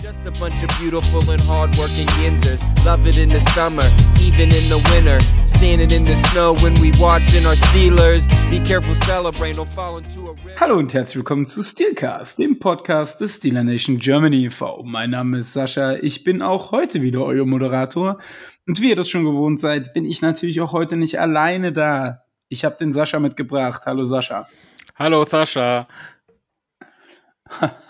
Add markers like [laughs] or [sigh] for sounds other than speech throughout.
just a bunch of beautiful and hardworking yinzers. Love it in the summer, even in the winter. Standing in the snow when we watching our Steelers. Be careful, celebrate, don't fall into a river. Hallo und herzlich willkommen zu Steelcast, dem Podcast des Steeler Nation Germany e.V. Mein Name ist Sascha, ich bin auch heute wieder euer Moderator. Und wie ihr das schon gewohnt seid, bin ich natürlich auch heute nicht alleine da. Ich habe den Sascha mitgebracht. Hallo Sascha. Hallo Sascha. [laughs]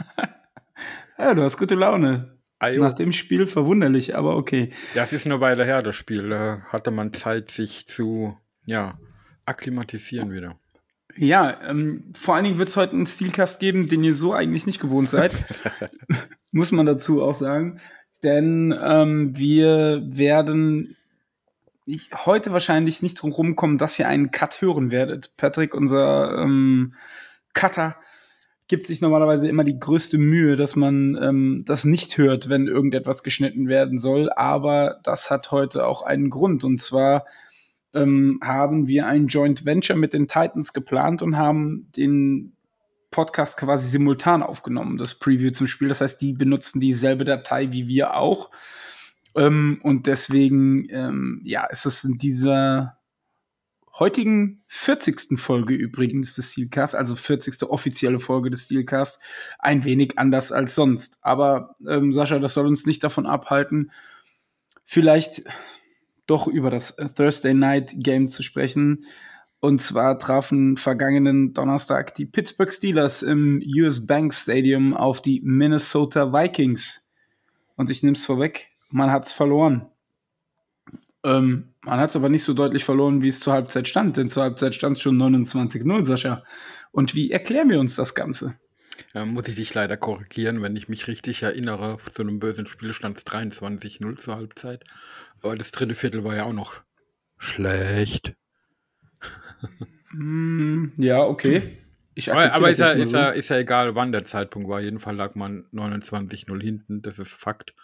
ja, du hast gute Laune. Ajo. Nach dem Spiel verwunderlich, aber okay. Ja, es ist eine Weile her, das Spiel. Da hatte man Zeit, sich zu, ja, akklimatisieren wieder. Ja, ähm, vor allen Dingen wird es heute einen Steelcast geben, den ihr so eigentlich nicht gewohnt seid. [laughs] Muss man dazu auch sagen. Denn ähm, wir werden ich, heute wahrscheinlich nicht drum rumkommen, dass ihr einen Cut hören werdet. Patrick, unser ähm, Cutter, gibt sich normalerweise immer die größte Mühe, dass man ähm, das nicht hört, wenn irgendetwas geschnitten werden soll. Aber das hat heute auch einen Grund. Und zwar ähm, haben wir ein Joint Venture mit den Titans geplant und haben den Podcast quasi simultan aufgenommen, das Preview zum Spiel. Das heißt, die benutzen dieselbe Datei wie wir auch. Ähm, und deswegen, ähm, ja, ist es in dieser heutigen 40. Folge übrigens des Steelcast, also 40. offizielle Folge des Steelcast, ein wenig anders als sonst. Aber ähm, Sascha, das soll uns nicht davon abhalten, vielleicht doch über das Thursday Night Game zu sprechen. Und zwar trafen vergangenen Donnerstag die Pittsburgh Steelers im US Bank Stadium auf die Minnesota Vikings. Und ich nehme es vorweg, man hat es verloren. Ähm, man hat es aber nicht so deutlich verloren, wie es zur Halbzeit stand, denn zur Halbzeit stand es schon 29-0, Sascha. Und wie erklären wir uns das Ganze? Ja, muss ich dich leider korrigieren, wenn ich mich richtig erinnere, zu einem bösen Spiel stand es 23-0 zur Halbzeit. Aber das dritte Viertel war ja auch noch schlecht. mm, ja, okay. Ich aber aber ist, ja, ist, so. ja, ist ja egal, wann der Zeitpunkt war. Jeden Fall lag man 29-0 hinten, das ist Fakt.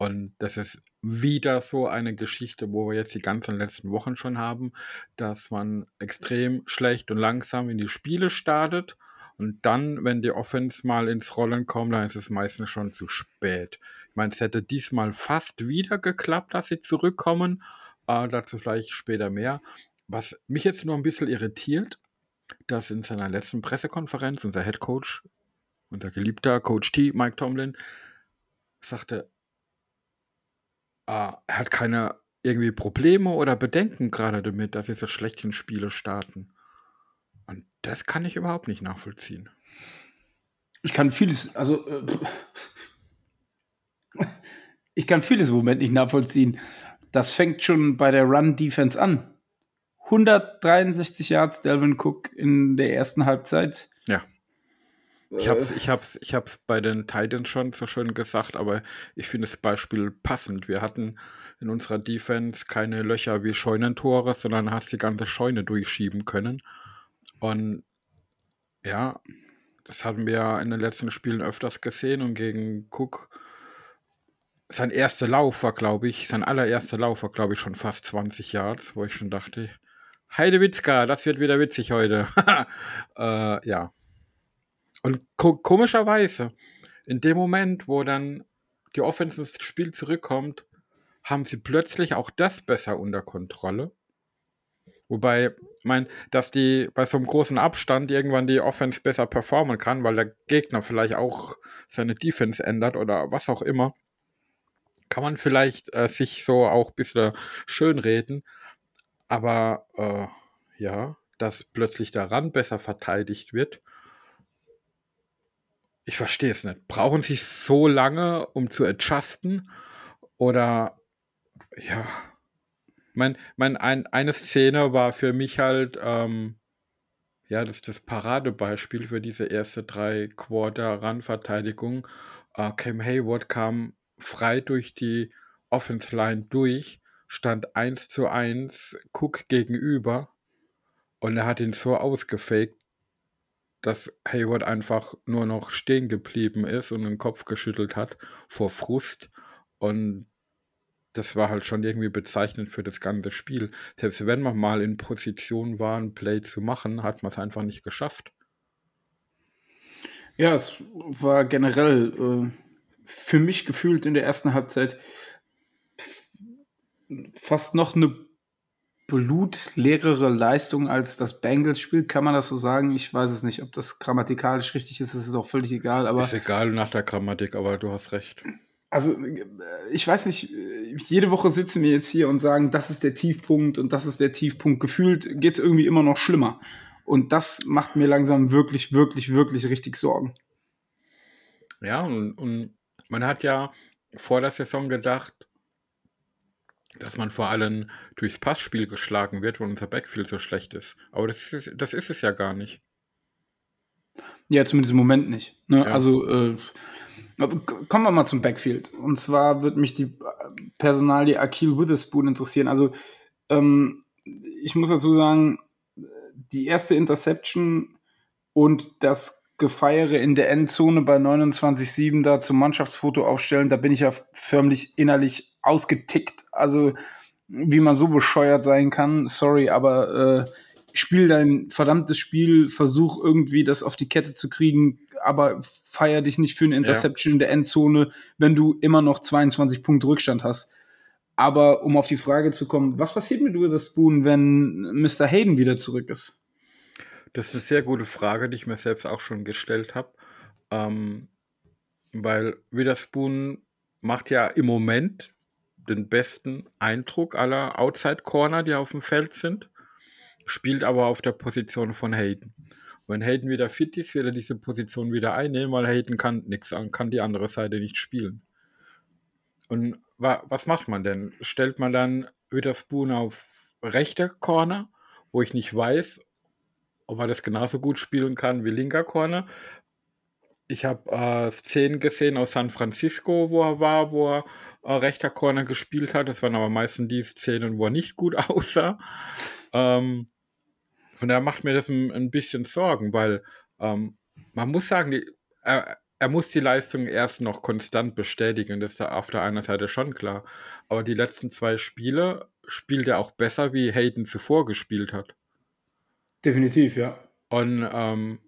Und das ist wieder so eine Geschichte, wo wir jetzt die ganzen letzten Wochen schon haben, dass man extrem schlecht und langsam in die Spiele startet. Und dann, wenn die Offense mal ins Rollen kommt, dann ist es meistens schon zu spät. Ich meine, es hätte diesmal fast wieder geklappt, dass sie zurückkommen. Äh, dazu vielleicht später mehr. Was mich jetzt nur ein bisschen irritiert, dass in seiner letzten Pressekonferenz unser Head Coach, unser geliebter Coach T, Mike Tomlin, sagte, äh, er hat keine irgendwie Probleme oder Bedenken gerade damit, dass sie so schlecht in Spiele starten. Und das kann ich überhaupt nicht nachvollziehen. Ich kann vieles, also äh, ich kann vieles im Moment nicht nachvollziehen. Das fängt schon bei der Run-Defense an. 163 Yards Delvin Cook in der ersten Halbzeit. Ich hab's, ich hab's, ich hab's bei den Titans schon so schön gesagt, aber ich finde das Beispiel passend. Wir hatten in unserer Defense keine Löcher wie Scheunentore, sondern hast die ganze Scheune durchschieben können. Und ja, das hatten wir in den letzten Spielen öfters gesehen und gegen Cook sein erster Lauf war, glaube ich, sein allererster Lauf war, glaube ich, schon fast 20 Yards, wo ich schon dachte, Heidewitzka, das wird wieder witzig heute. [laughs] äh, ja. Und ko komischerweise, in dem Moment, wo dann die Offense ins Spiel zurückkommt, haben sie plötzlich auch das besser unter Kontrolle. Wobei, ich meine, dass die bei so einem großen Abstand irgendwann die Offense besser performen kann, weil der Gegner vielleicht auch seine Defense ändert oder was auch immer, kann man vielleicht äh, sich so auch ein bisschen schönreden. Aber äh, ja, dass plötzlich daran besser verteidigt wird, ich verstehe es nicht. Brauchen sie so lange, um zu adjusten? Oder ja, mein, mein ein, eine Szene war für mich halt, ähm, ja, das ist das Paradebeispiel für diese erste drei Quarter-Run-Verteidigung. Äh, Cam Hayward kam frei durch die Offense Line durch, stand 1 zu 1 Cook gegenüber und er hat ihn so ausgefaked, dass Hayward einfach nur noch stehen geblieben ist und den Kopf geschüttelt hat vor Frust und das war halt schon irgendwie bezeichnend für das ganze Spiel. Selbst wenn man mal in Position war, ein Play zu machen, hat man es einfach nicht geschafft. Ja, es war generell äh, für mich gefühlt in der ersten Halbzeit fast noch eine blutleerere Leistung als das Bengals-Spiel. Kann man das so sagen? Ich weiß es nicht, ob das grammatikalisch richtig ist. Das ist auch völlig egal. Aber ist egal nach der Grammatik, aber du hast recht. Also, ich weiß nicht, jede Woche sitzen wir jetzt hier und sagen, das ist der Tiefpunkt und das ist der Tiefpunkt. Gefühlt geht es irgendwie immer noch schlimmer. Und das macht mir langsam wirklich, wirklich, wirklich richtig Sorgen. Ja, und, und man hat ja vor der Saison gedacht, dass man vor allem durchs Passspiel geschlagen wird, weil unser Backfield so schlecht ist. Aber das ist, das ist es ja gar nicht. Ja, zumindest im Moment nicht. Ne? Ja. Also äh, kommen wir mal zum Backfield. Und zwar wird mich die Personalie Akil Witherspoon interessieren. Also ähm, ich muss dazu sagen, die erste Interception und das Gefeiere in der Endzone bei 29-7 da zum Mannschaftsfoto aufstellen, da bin ich ja förmlich innerlich ausgetickt. Also, wie man so bescheuert sein kann, sorry, aber äh, spiel dein verdammtes Spiel, versuch irgendwie das auf die Kette zu kriegen, aber feier dich nicht für eine Interception ja. in der Endzone, wenn du immer noch 22 Punkte Rückstand hast. Aber um auf die Frage zu kommen, was passiert mit Witherspoon, wenn Mr. Hayden wieder zurück ist? Das ist eine sehr gute Frage, die ich mir selbst auch schon gestellt habe. Ähm, weil Witherspoon macht ja im Moment den besten Eindruck aller Outside Corner, die auf dem Feld sind, spielt aber auf der Position von Hayden. Wenn Hayden wieder fit ist, wird er diese Position wieder einnehmen, weil Hayden kann nichts an, kann die andere Seite nicht spielen. Und wa was macht man denn? Stellt man dann Witherspoon auf rechte Corner, wo ich nicht weiß, ob er das genauso gut spielen kann wie linker Corner. Ich habe äh, Szenen gesehen aus San Francisco, wo er war, wo er äh, rechter Corner gespielt hat. Das waren aber meistens die Szenen, wo er nicht gut [laughs] aussah. Ähm, von daher macht mir das ein, ein bisschen Sorgen, weil ähm, man muss sagen, die, er, er muss die Leistung erst noch konstant bestätigen. Das ist auf der einen Seite schon klar. Aber die letzten zwei Spiele spielt er auch besser, wie Hayden zuvor gespielt hat. Definitiv, ja. Und ähm,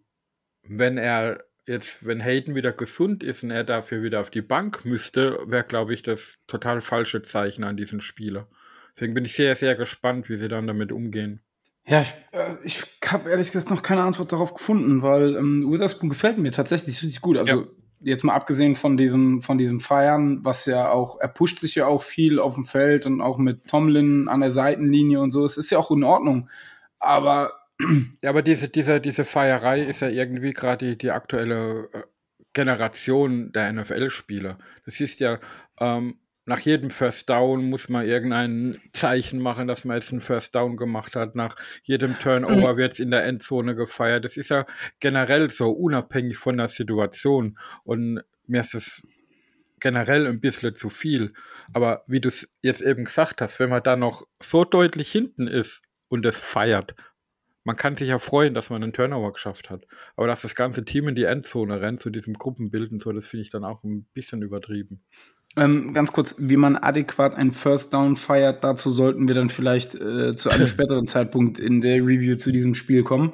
wenn er jetzt, wenn Hayden wieder gesund ist und er dafür wieder auf die Bank müsste, wäre, glaube ich, das total falsche Zeichen an diesen Spieler. Deswegen bin ich sehr, sehr gespannt, wie sie dann damit umgehen. Ja, ich, äh, ich habe ehrlich gesagt noch keine Antwort darauf gefunden, weil ähm, Witherspoon gefällt mir tatsächlich richtig gut. Also ja. jetzt mal abgesehen von diesem, von diesem Feiern, was ja auch, er pusht sich ja auch viel auf dem Feld und auch mit Tomlin an der Seitenlinie und so. Es ist ja auch in Ordnung. Aber ja, aber diese, diese, diese Feierei ist ja irgendwie gerade die, die aktuelle äh, Generation der NFL-Spieler. Das ist ja, ähm, nach jedem First Down muss man irgendein Zeichen machen, dass man jetzt einen First Down gemacht hat. Nach jedem Turnover mhm. wird es in der Endzone gefeiert. Das ist ja generell so, unabhängig von der Situation. Und mir ist es generell ein bisschen zu viel. Aber wie du es jetzt eben gesagt hast, wenn man da noch so deutlich hinten ist und es feiert, man kann sich ja freuen, dass man einen Turnover geschafft hat. Aber dass das ganze Team in die Endzone rennt, zu diesem Gruppenbild und so, das finde ich dann auch ein bisschen übertrieben. Ähm, ganz kurz, wie man adäquat einen First Down feiert, dazu sollten wir dann vielleicht äh, zu einem [laughs] späteren Zeitpunkt in der Review zu diesem Spiel kommen.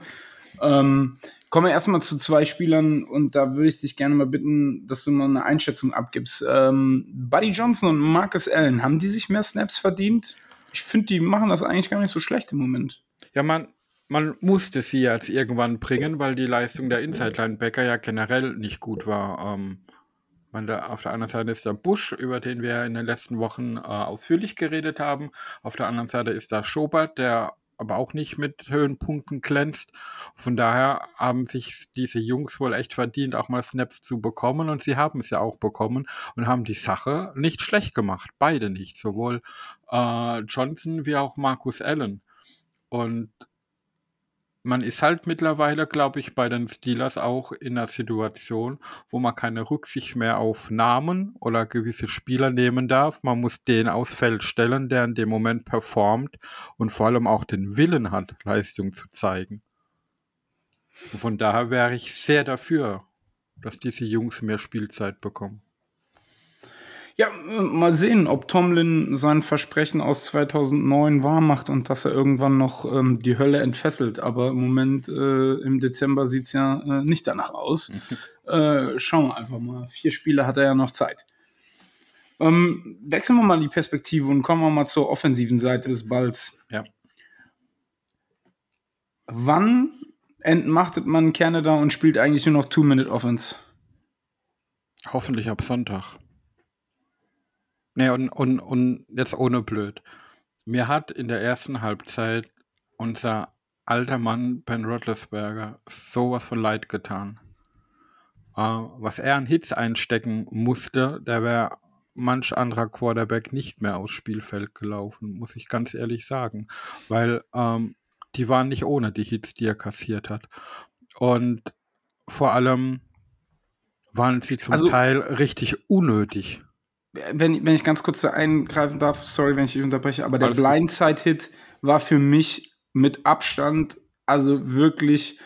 Ähm, kommen wir erstmal zu zwei Spielern und da würde ich dich gerne mal bitten, dass du mal eine Einschätzung abgibst. Ähm, Buddy Johnson und Marcus Allen, haben die sich mehr Snaps verdient? Ich finde, die machen das eigentlich gar nicht so schlecht im Moment. Ja, man, man musste sie jetzt irgendwann bringen, weil die Leistung der Inside-Linebacker ja generell nicht gut war. Ähm, man da, auf der anderen Seite ist der Busch, über den wir in den letzten Wochen äh, ausführlich geredet haben. Auf der anderen Seite ist da Schobert, der aber auch nicht mit Höhenpunkten glänzt. Von daher haben sich diese Jungs wohl echt verdient, auch mal Snaps zu bekommen. Und sie haben es ja auch bekommen und haben die Sache nicht schlecht gemacht. Beide nicht. Sowohl äh, Johnson wie auch Marcus Allen. Und man ist halt mittlerweile, glaube ich, bei den Steelers auch in einer Situation, wo man keine Rücksicht mehr auf Namen oder gewisse Spieler nehmen darf. Man muss den aufs Feld stellen, der in dem Moment performt und vor allem auch den Willen hat, Leistung zu zeigen. Und von daher wäre ich sehr dafür, dass diese Jungs mehr Spielzeit bekommen. Ja, mal sehen, ob Tomlin sein Versprechen aus 2009 wahrmacht und dass er irgendwann noch ähm, die Hölle entfesselt. Aber im Moment, äh, im Dezember, sieht's ja äh, nicht danach aus. [laughs] äh, schauen wir einfach mal. Vier Spiele hat er ja noch Zeit. Ähm, wechseln wir mal die Perspektive und kommen wir mal zur offensiven Seite des Balls. Ja. Wann entmachtet man Canada und spielt eigentlich nur noch Two-Minute-Offense? Hoffentlich ab Sonntag. Nee, und, und, und jetzt ohne blöd. Mir hat in der ersten Halbzeit unser alter Mann Ben Roethlisberger sowas von leid getan. Äh, was er an Hits einstecken musste, der wäre manch anderer Quarterback nicht mehr aufs Spielfeld gelaufen, muss ich ganz ehrlich sagen. Weil ähm, die waren nicht ohne die Hits, die er kassiert hat. Und vor allem waren sie zum Also- Teil richtig unnötig. Wenn, wenn ich ganz kurz da eingreifen darf, sorry, wenn ich dich unterbreche, aber der. Blindside-Hit war für mich mit Abstand, also wirklich,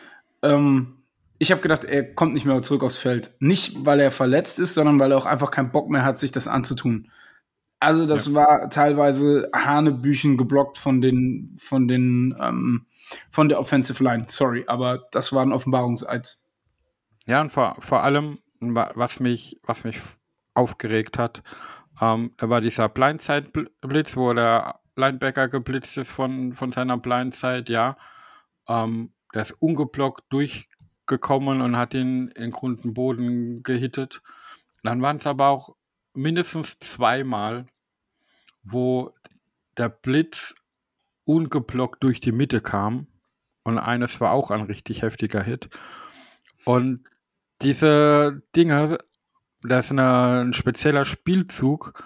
ähm, ich habe gedacht, er kommt nicht mehr zurück aufs Feld. Nicht, weil er verletzt ist, sondern weil er auch einfach keinen Bock mehr hat, sich das anzutun. Also das war teilweise Hanebüchen geblockt von den, von den, ähm, von der Offensive Line. Sorry, aber das war ein Offenbarungseid. Ja, und vor, vor allem, wa- was mich, was mich aufgeregt hat, ähm, da war dieser Blindside-Blitz, wo der Linebacker geblitzt ist von, von seiner Blindside, ja. Ähm, der ist ungeblockt durchgekommen und hat ihn in Grund und Boden gehittet. Dann waren es aber auch mindestens zweimal, wo der Blitz ungeblockt durch die Mitte kam. Und eines war auch ein richtig heftiger Hit. Und diese Dinge, das ist eine, ein spezieller Spielzug,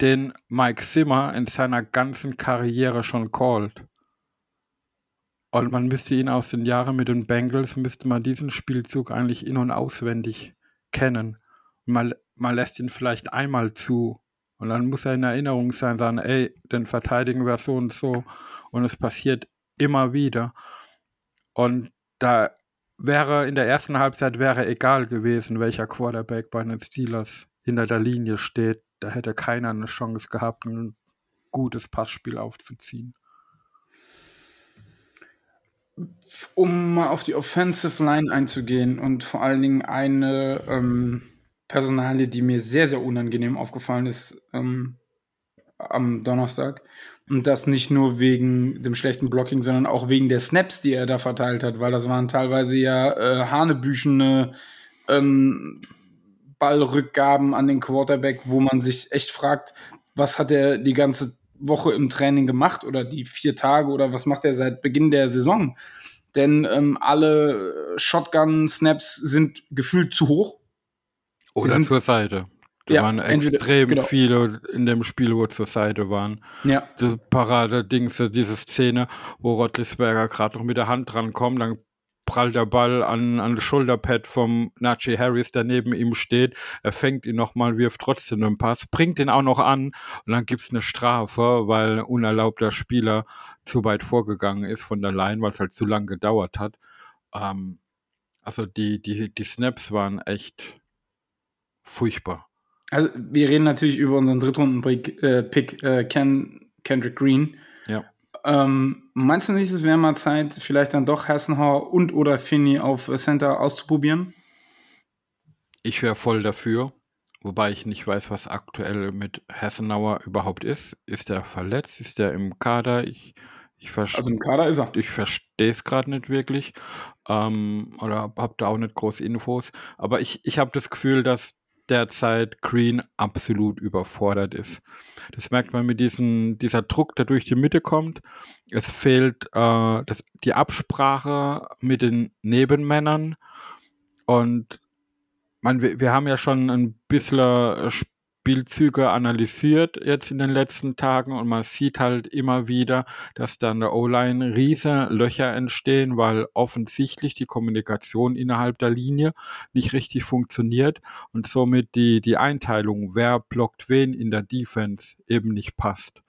den Mike Zimmer in seiner ganzen Karriere schon callt. Und man müsste ihn aus den Jahren mit den Bengals, müsste man diesen Spielzug eigentlich in- und auswendig kennen. Man, man lässt ihn vielleicht einmal zu. Und dann muss er in Erinnerung sein, sagen, ey, den verteidigen wir so und so. Und es passiert immer wieder. Und da wäre in der ersten Halbzeit wäre egal gewesen, welcher Quarterback bei den Steelers hinter der Linie steht. Da hätte keiner eine Chance gehabt, ein gutes Passspiel aufzuziehen. Um mal auf die Offensive Line einzugehen und vor allen Dingen eine ähm, Personalie, die mir sehr, sehr unangenehm aufgefallen ist ähm, am Donnerstag. Und das nicht nur wegen dem schlechten Blocking, sondern auch wegen der Snaps, die er da verteilt hat, weil das waren teilweise ja äh, hanebüchene ähm, Ballrückgaben an den Quarterback, wo man sich echt fragt, was hat er die ganze Woche im Training gemacht oder die vier Tage oder was macht er seit Beginn der Saison? Denn ähm, alle Shotgun-Snaps sind gefühlt zu hoch. Oder sind- zur Seite. Da Ja, waren entweder- extrem genau. viele in dem Spiel, wo zur Seite waren. Ja, Das Parade-Dings, diese Szene, wo Rottlisberger gerade noch mit der Hand drankommt, dann prallt der Ball an, an das Schulterpad vom Najee Harris, der neben ihm steht. Er fängt ihn nochmal, wirft trotzdem einen Pass, bringt ihn auch noch an und dann gibt's eine Strafe, weil ein unerlaubter Spieler zu weit vorgegangen ist von der Line, weil es halt zu lang gedauert hat. Ähm, also die, die, die Snaps waren echt furchtbar. Also wir reden natürlich über unseren Drittrunden-Pick, äh, Pick, äh, Ken, Kendrick Green. Ja. Ähm, meinst du nicht, es wäre mal Zeit, vielleicht dann doch Hassenhauer und oder Finney auf äh, Center auszuprobieren? Ich wäre voll dafür, wobei ich nicht weiß, was aktuell mit Hassenauer überhaupt ist. Ist er verletzt? Ist er im Kader? Ich, ich, Also im Kader ist er. ich verstehe es gerade nicht wirklich. Ähm, oder habe da auch nicht groß Infos. Aber ich, ich habe das Gefühl, dass derzeit Green absolut überfordert ist. Das merkt man mit diesem, dieser Druck, der durch die Mitte kommt. Es fehlt äh, das, die Absprache mit den Nebenmännern. Und man, wir, haben ja schon ein bisschen äh, Spielzüge analysiert jetzt in den letzten Tagen und man sieht halt immer wieder, dass da an der O-Line riesen Löcher entstehen, weil offensichtlich die Kommunikation innerhalb der Linie nicht richtig funktioniert und somit die, die Einteilung, wer blockt wen in der Defense eben nicht passt.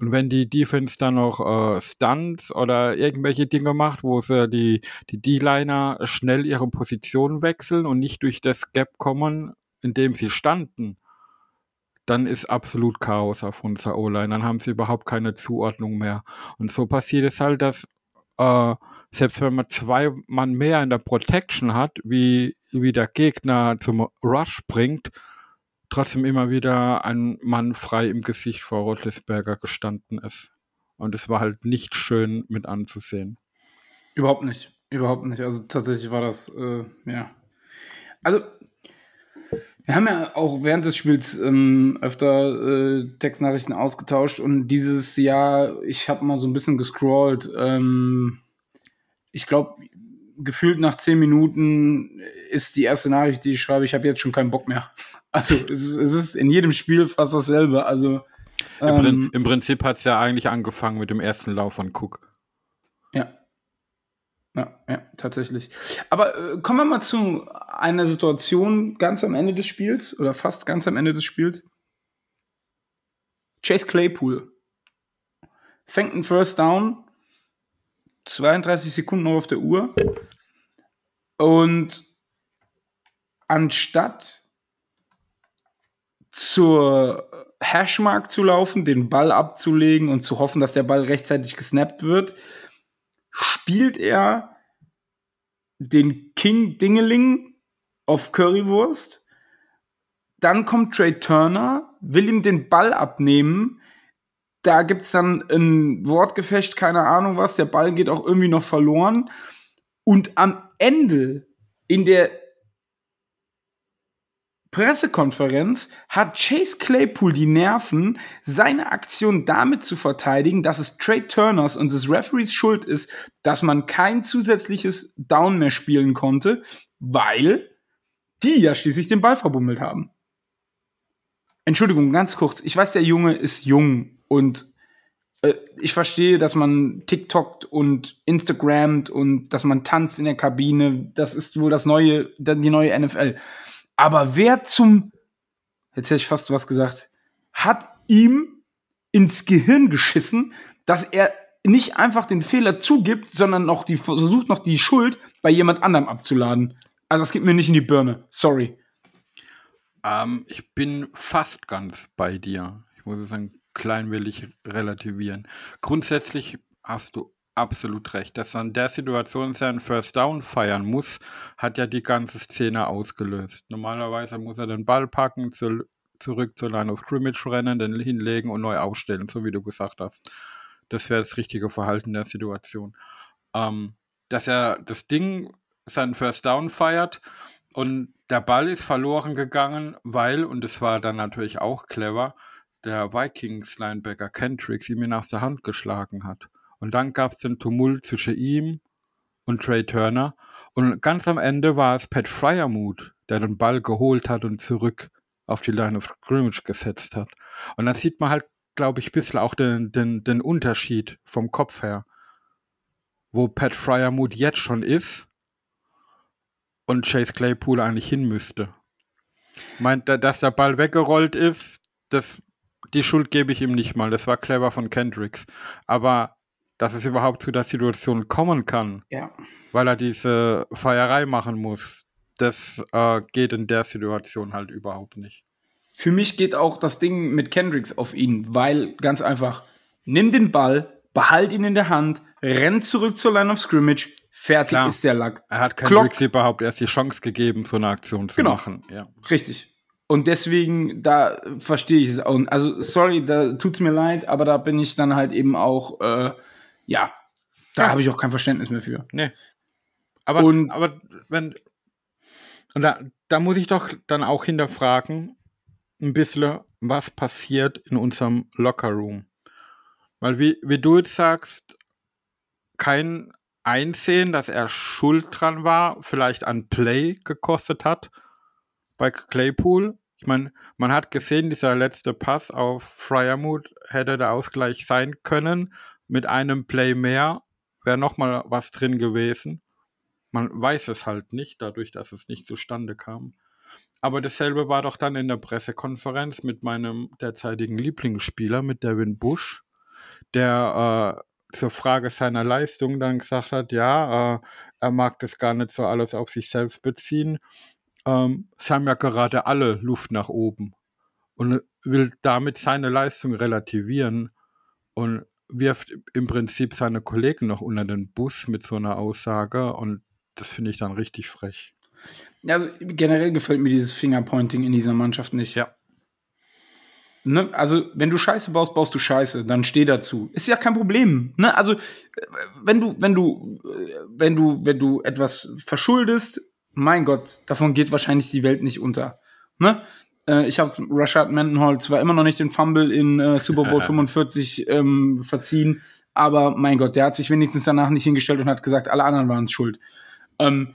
Und wenn die Defense dann noch äh, Stunts oder irgendwelche Dinge macht, wo sie die, die D-Liner schnell ihre Position wechseln und nicht durch das Gap kommen, in dem sie standen, dann ist absolut Chaos auf unserer O-Line. Dann haben sie überhaupt keine Zuordnung mehr. Und so passiert es halt, dass äh, selbst wenn man zwei Mann mehr in der Protection hat, wie, wie der Gegner zum Rush bringt, trotzdem immer wieder ein Mann frei im Gesicht vor Rotlisberger gestanden ist. Und es war halt nicht schön mit anzusehen. Überhaupt nicht. Überhaupt nicht. Also tatsächlich war das, äh, ja. Also, wir haben ja auch während des Spiels ähm, öfter äh, Textnachrichten ausgetauscht und dieses Jahr, ich habe mal so ein bisschen gescrollt. Ähm, ich glaube, gefühlt nach zehn Minuten ist die erste Nachricht, die ich schreibe, ich habe jetzt schon keinen Bock mehr. [laughs] Also es ist, es ist in jedem Spiel fast dasselbe. Also ähm, Im, Im, Prinzip hat es ja eigentlich angefangen mit dem ersten Lauf von Cook. Ja. Ja, tatsächlich. Aber äh, kommen wir mal zu einer Situation ganz am Ende des Spiels oder fast ganz am Ende des Spiels. Chase Claypool fängt einen First Down, 32 Sekunden noch auf der Uhr. Und anstatt zur Hashmark zu laufen, den Ball abzulegen und zu hoffen, dass der Ball rechtzeitig gesnappt wird, spielt er den King Dingeling auf Currywurst. Dann kommt Trey Turner, will ihm den Ball abnehmen. Da gibt es dann ein Wortgefecht, keine Ahnung was. Der Ball geht auch irgendwie noch verloren. Und am Ende in der Pressekonferenz hat Chase Claypool die Nerven, seine Aktion damit zu verteidigen, dass es Trey Turners und des Referees Schuld ist, dass man kein zusätzliches Down mehr spielen konnte, weil die ja schließlich den Ball verbummelt haben. Entschuldigung, ganz kurz. Ich weiß, der Junge ist jung und äh, ich verstehe, dass man TikTokt und Instagramt und dass man tanzt in der Kabine. Das ist wohl das neue, die neue NFL. Aber wer zum, jetzt hätte ich fast was gesagt, hat ihm ins Gehirn geschissen, dass er nicht einfach den Fehler zugibt, sondern noch die, versucht noch die Schuld bei jemand anderem abzuladen. Also das geht mir nicht in die Birne. Sorry. Ähm, ich bin fast ganz bei dir. Ich muss es ein klein wenig relativieren. Grundsätzlich hast du absolut recht. Dass er in der Situation seinen First Down feiern muss, hat ja die ganze Szene ausgelöst. Normalerweise muss er den Ball packen, zu, zurück zur Line of Scrimmage rennen, den hinlegen und neu aufstellen, so wie du gesagt hast. Das wäre das richtige Verhalten der Situation. Ähm, dass er das Ding, seinen First Down feiert und der Ball ist verloren gegangen, weil, und das war dann natürlich auch clever, der Vikings-Linebacker Kendricks ihm ihn aus der Hand geschlagen hat. Und dann gab es den Tumult zwischen ihm und Trey Turner. Und ganz am Ende war es Pat Fryermuth, der den Ball geholt hat und zurück auf die Line of Scrimmage gesetzt hat. Und dann sieht man halt, glaube ich, ein bisschen auch den, den, den Unterschied vom Kopf her. Wo Pat Fryermuth jetzt schon ist und Chase Claypool eigentlich hin müsste. Meint, dass der Ball weggerollt ist, das, die Schuld gebe ich ihm nicht mal. Das war clever von Kendricks. Aber dass es überhaupt zu der Situation kommen kann, ja. weil er diese Feierei machen muss, das äh, geht in der Situation halt überhaupt nicht. Für mich geht auch das Ding mit Kendricks auf ihn, weil ganz einfach, nimm den Ball, behalt ihn in der Hand, renn zurück zur Line of Scrimmage, fertig Klar. ist der Lack. Er hat Kendricks Clock. überhaupt erst die Chance gegeben, so eine Aktion zu genau. machen. Ja. Richtig. Und deswegen, da verstehe ich es auch. Also, sorry, da tut's mir leid, aber da bin ich dann halt eben auch äh, ja, da ja. habe ich auch kein Verständnis mehr für. Nee. Aber, und, aber wenn. Und da, da muss ich doch dann auch hinterfragen, ein bisschen, was passiert in unserem Lockerroom. Weil, wie, wie du jetzt sagst, kein Einsehen, dass er schuld dran war, vielleicht an Play gekostet hat bei Claypool. Ich meine, man hat gesehen, dieser letzte Pass auf Fryermuth hätte der Ausgleich sein können mit einem Play mehr wäre nochmal was drin gewesen. Man weiß es halt nicht, dadurch, dass es nicht zustande kam. Aber dasselbe war doch dann in der Pressekonferenz mit meinem derzeitigen Lieblingsspieler, mit Devin Bush, der äh, zur Frage seiner Leistung dann gesagt hat, ja, äh, er mag das gar nicht so alles auf sich selbst beziehen. Ähm, es haben ja gerade alle Luft nach oben. und will damit seine Leistung relativieren und wirft im Prinzip seine Kollegen noch unter den Bus mit so einer Aussage und das finde ich dann richtig frech. Also generell gefällt mir dieses Fingerpointing in dieser Mannschaft nicht. Ja. Ne? Also, wenn du Scheiße baust, baust du Scheiße, dann steh dazu. Ist ja kein Problem. Ne? Also, wenn du, wenn du, wenn du, wenn du etwas verschuldest, mein Gott, davon geht wahrscheinlich die Welt nicht unter. Ne? Äh, ich habe Rashad Mendenhall zwar immer noch nicht den Fumble in äh, Super Bowl [laughs] 45 ähm, verziehen, aber mein Gott, der hat sich wenigstens danach nicht hingestellt und hat gesagt, alle anderen waren schuld. Ähm,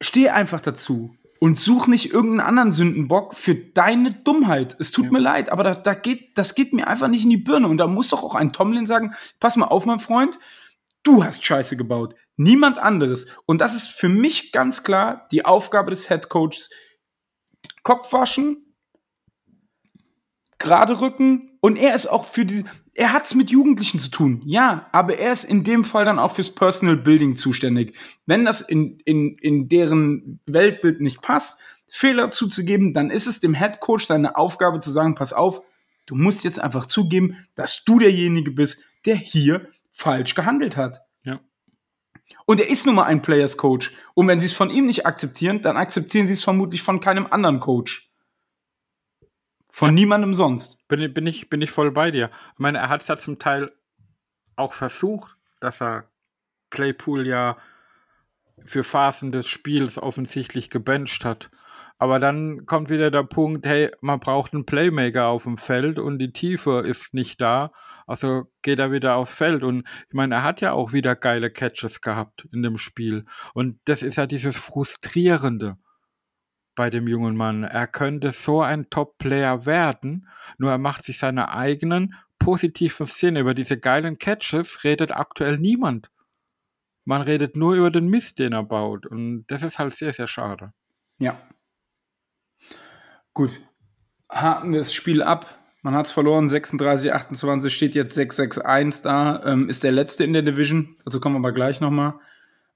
steh einfach dazu und such nicht irgendeinen anderen Sündenbock für deine Dummheit. Es tut ja. mir leid, aber da, da geht, das geht mir einfach nicht in die Birne. Und da muss doch auch ein Tomlin sagen, pass mal auf, mein Freund, du hast Scheiße gebaut. Niemand anderes. Und das ist für mich ganz klar die Aufgabe des Head Coaches. Kopf waschen, gerade rücken und er ist auch für die, er hat es mit Jugendlichen zu tun, ja, aber er ist in dem Fall dann auch fürs Personal Building zuständig. Wenn das in, in, in deren Weltbild nicht passt, Fehler zuzugeben, dann ist es dem Head Coach seine Aufgabe zu sagen, pass auf, du musst jetzt einfach zugeben, dass du derjenige bist, der hier falsch gehandelt hat. Und er ist nun mal ein Players Coach. Und wenn sie es von ihm nicht akzeptieren, dann akzeptieren sie es vermutlich von keinem anderen Coach. Von ja. niemandem sonst. Bin, bin, ich, bin ich voll bei dir. Ich meine, er hat es ja zum Teil auch versucht, dass er Claypool ja für Phasen des Spiels offensichtlich gebencht hat. Aber dann kommt wieder der Punkt, hey, man braucht einen Playmaker auf dem Feld und die Tiefe ist nicht da. Also geht er wieder aufs Feld. Und ich meine, er hat ja auch wieder geile Catches gehabt in dem Spiel. Und das ist ja dieses Frustrierende bei dem jungen Mann. Er könnte so ein Top-Player werden, nur er macht sich seine eigenen positiven Szene. Über diese geilen Catches redet aktuell niemand. Man redet nur über den Mist, den er baut. Und das ist halt sehr, sehr schade. Ja. Gut. Haken wir das Spiel ab. Man hat es verloren, 36, 28, steht jetzt 6-6-1 da, ähm, ist der letzte in der Division. Dazu kommen wir aber gleich nochmal.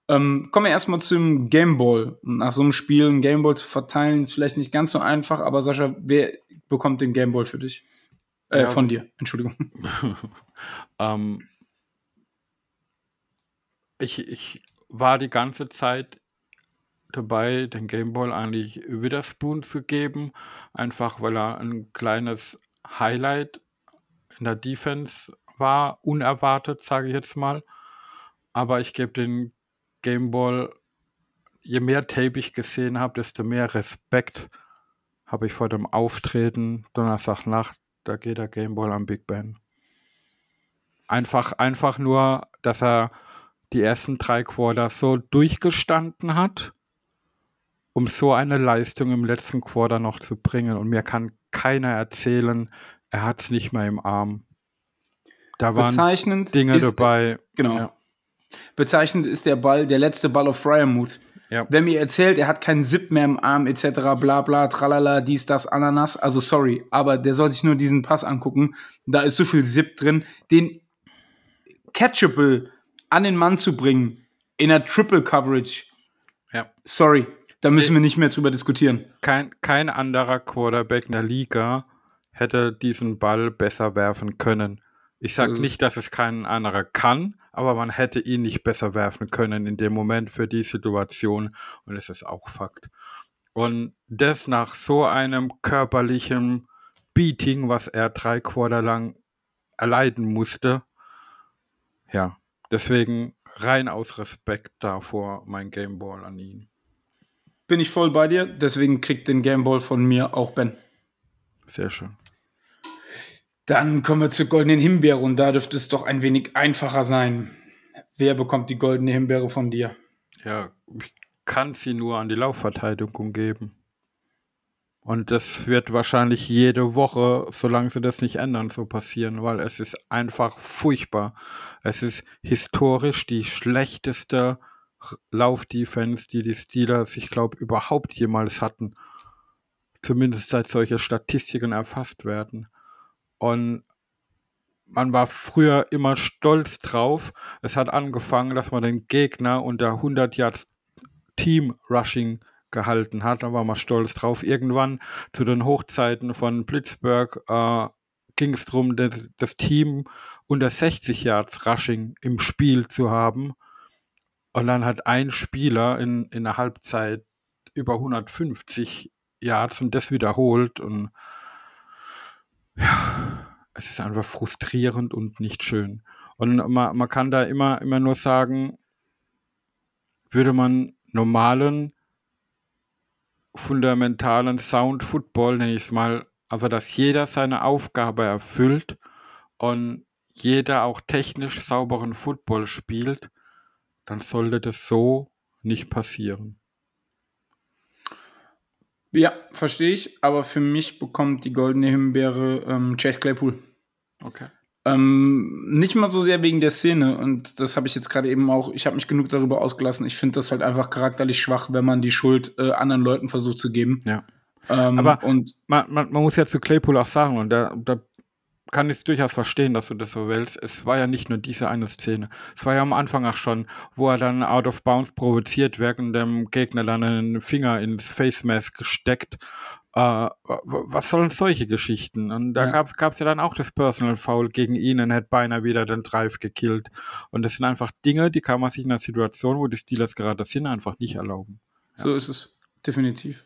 Ähm, kommen wir erstmal zum Gameball. Nach so einem Spiel einen Gameball zu verteilen, ist vielleicht nicht ganz so einfach, aber Sascha, wer bekommt den Gameball für dich? Äh, ja. von dir, Entschuldigung. [laughs] ähm, ich, ich war die ganze Zeit dabei, den Gameball eigentlich Witherspoon zu geben, einfach weil er ein kleines Highlight in der Defense war, unerwartet, sage ich jetzt mal. Aber ich gebe den Gameball, je mehr Tape ich gesehen habe, desto mehr Respekt habe ich vor dem Auftreten Donnerstagnacht. Da geht der Gameball am Big Ben. Einfach, einfach nur, dass er die ersten drei Quarter so durchgestanden hat, um so eine Leistung im letzten Quarter noch zu bringen. Und mir kann keiner erzählen, er hat es nicht mehr im Arm. Da waren Dinge ist, dabei. Genau. Ja. Bezeichnend ist der Ball, der letzte Ball auf Fryermuth. Ja. Wer mir erzählt, er hat keinen Zip mehr im Arm, etc., bla bla, tralala, dies, das, Ananas, also sorry, aber der soll sich nur diesen Pass angucken. Da ist so viel Zip drin, den catchable an den Mann zu bringen, in der Triple Coverage. Ja. Sorry, da müssen wir nicht mehr drüber diskutieren. Kein, kein anderer Quarterback in der Liga hätte diesen Ball besser werfen können. Ich sage nicht, dass es kein anderer kann, aber man hätte ihn nicht besser werfen können in dem Moment für die Situation und es ist auch Fakt. Und das nach so einem körperlichen Beating, was er drei Quarter lang erleiden musste, ja, deswegen rein aus Respekt davor mein Gameball an ihn. Bin ich voll bei dir, deswegen kriegt den Gameball von mir auch Ben. Sehr schön. Dann kommen wir zur goldenen Himbeere und da dürfte es doch ein wenig einfacher sein. Wer bekommt die goldene Himbeere von dir? Ja, ich kann sie nur an die Laufverteidigung geben. Und das wird wahrscheinlich jede Woche, solange sie das nicht ändern, so passieren, weil es ist einfach furchtbar. Es ist historisch die schlechteste Laufdefense, die die Steelers, ich glaube, überhaupt jemals hatten. Zumindest seit solche Statistiken erfasst werden. Und man war früher immer stolz drauf. Es hat angefangen, dass man den Gegner unter 100 Yards Team Rushing gehalten hat. Da war man stolz drauf. Irgendwann zu den Hochzeiten von Blitzberg äh, ging es darum, das, das Team unter 60 Yards Rushing im Spiel zu haben. Und dann hat ein Spieler in, in der Halbzeit über 150 Yards und das wiederholt. Und ja, es ist einfach frustrierend und nicht schön. Und man, man kann da immer, immer nur sagen, würde man normalen, fundamentalen Sound Football, nenne ich es mal, also dass jeder seine Aufgabe erfüllt und jeder auch technisch sauberen Football spielt, dann sollte das so nicht passieren. Ja, verstehe ich, aber für mich bekommt die goldene Himbeere ähm, Chase Claypool. Okay. Ähm, nicht mal so sehr wegen der Szene und das habe ich jetzt gerade eben auch, ich habe mich genug darüber ausgelassen. Ich finde das halt einfach charakterlich schwach, wenn man die Schuld äh, anderen Leuten versucht zu geben. Ja. Ähm, Aber und man, man, man muss ja zu Claypool auch sagen, und da, da kann ich es durchaus verstehen, dass du das so willst. Es war ja nicht nur diese eine Szene. Es war ja am Anfang auch schon, wo er dann out of bounds provoziert, während dem Gegner dann einen Finger ins Face Mask gesteckt äh, was sollen solche Geschichten? Und da ja. gab es ja dann auch das Personal Foul gegen ihn und hätte beinahe wieder den Drive gekillt. Und das sind einfach Dinge, die kann man sich in einer Situation, wo die Steelers gerade sind, einfach nicht erlauben. Ja. So ist es, definitiv.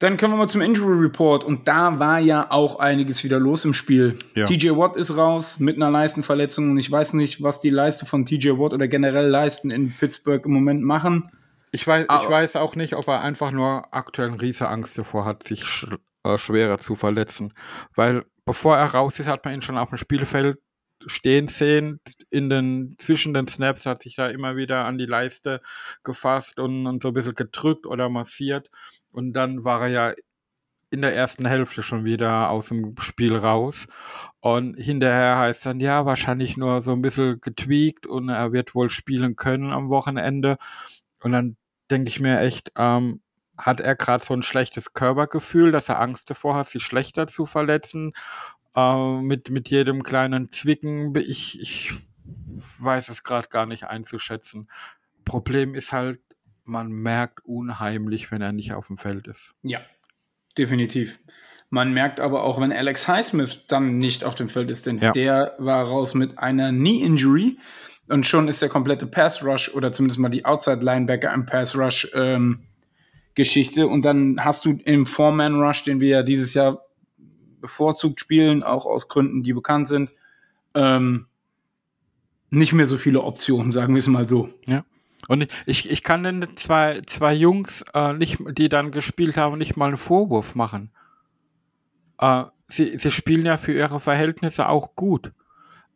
Dann kommen wir mal zum Injury Report und da war ja auch einiges wieder los im Spiel. Ja. TJ Watt ist raus mit einer Leistenverletzung und ich weiß nicht, was die Leiste von TJ Watt oder generell Leisten in Pittsburgh im Moment machen. Ich weiß, ich weiß auch nicht, ob er einfach nur aktuell riese Angst davor hat, sich sch äh, schwerer zu verletzen. Weil bevor er raus ist, hat man ihn schon auf dem Spielfeld stehen sehen. In den, zwischen den Snaps hat sich da immer wieder an die Leiste gefasst und, und so ein bisschen gedrückt oder massiert. Und dann war er ja in der ersten Hälfte schon wieder aus dem Spiel raus. Und hinterher heißt dann, ja, wahrscheinlich nur so ein bisschen getweakt und er wird wohl spielen können am Wochenende. Und dann denke ich mir echt, ähm, hat er gerade so ein schlechtes Körpergefühl, dass er Angst davor hat, sich schlechter zu verletzen, äh, mit, mit jedem kleinen Zwicken. Ich, ich weiß es gerade gar nicht einzuschätzen. Problem ist halt, man merkt unheimlich, wenn er nicht auf dem Feld ist. Ja, definitiv. Man merkt aber auch, wenn Alex Highsmith dann nicht auf dem Feld ist, denn ja. der war raus mit einer Knee-Injury. Und schon ist der komplette Pass Rush oder zumindest mal die Outside Linebacker im Pass Rush ähm, Geschichte. Und dann hast du im Four-Man Rush, den wir ja dieses Jahr bevorzugt spielen, auch aus Gründen, die bekannt sind, ähm, nicht mehr so viele Optionen, sagen wir es mal so. Ja. Und ich, ich kann den zwei, zwei Jungs, äh, nicht, die dann gespielt haben, nicht mal einen Vorwurf machen. Äh, sie, sie spielen ja für ihre Verhältnisse auch gut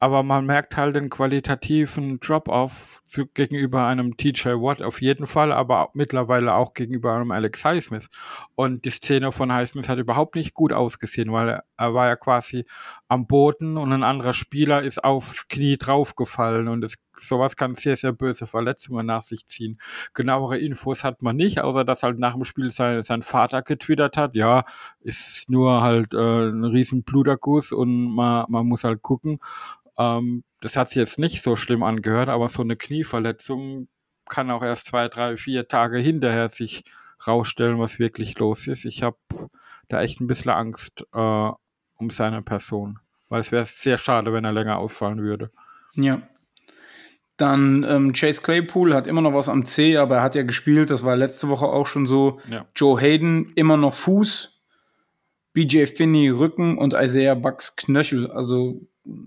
aber man merkt halt den qualitativen Drop-off gegenüber einem TJ Watt auf jeden Fall, aber mittlerweile auch gegenüber einem Alex Highsmith. Und die Szene von Highsmith hat überhaupt nicht gut ausgesehen, weil er, er war ja quasi am Boden und ein anderer Spieler ist aufs Knie draufgefallen und es, sowas kann sehr, sehr böse Verletzungen nach sich ziehen. Genauere Infos hat man nicht, außer dass halt nach dem Spiel sein, sein Vater getwittert hat, ja, ist nur halt äh, ein riesen Bluterguss und man, man muss halt gucken. Ähm, das hat sich jetzt nicht so schlimm angehört, aber so eine Knieverletzung kann auch erst zwei, drei, vier Tage hinterher sich rausstellen, was wirklich los ist. Ich habe da echt ein bisschen Angst äh, um seine Person, weil es wäre sehr schade, wenn er länger ausfallen würde. Ja. Dann ähm, Chase Claypool hat immer noch was am C, aber er hat ja gespielt, das war letzte Woche auch schon so. Ja. Joe Hayden immer noch Fuß, BJ Finney Rücken und Isaiah Bucks Knöchel. Also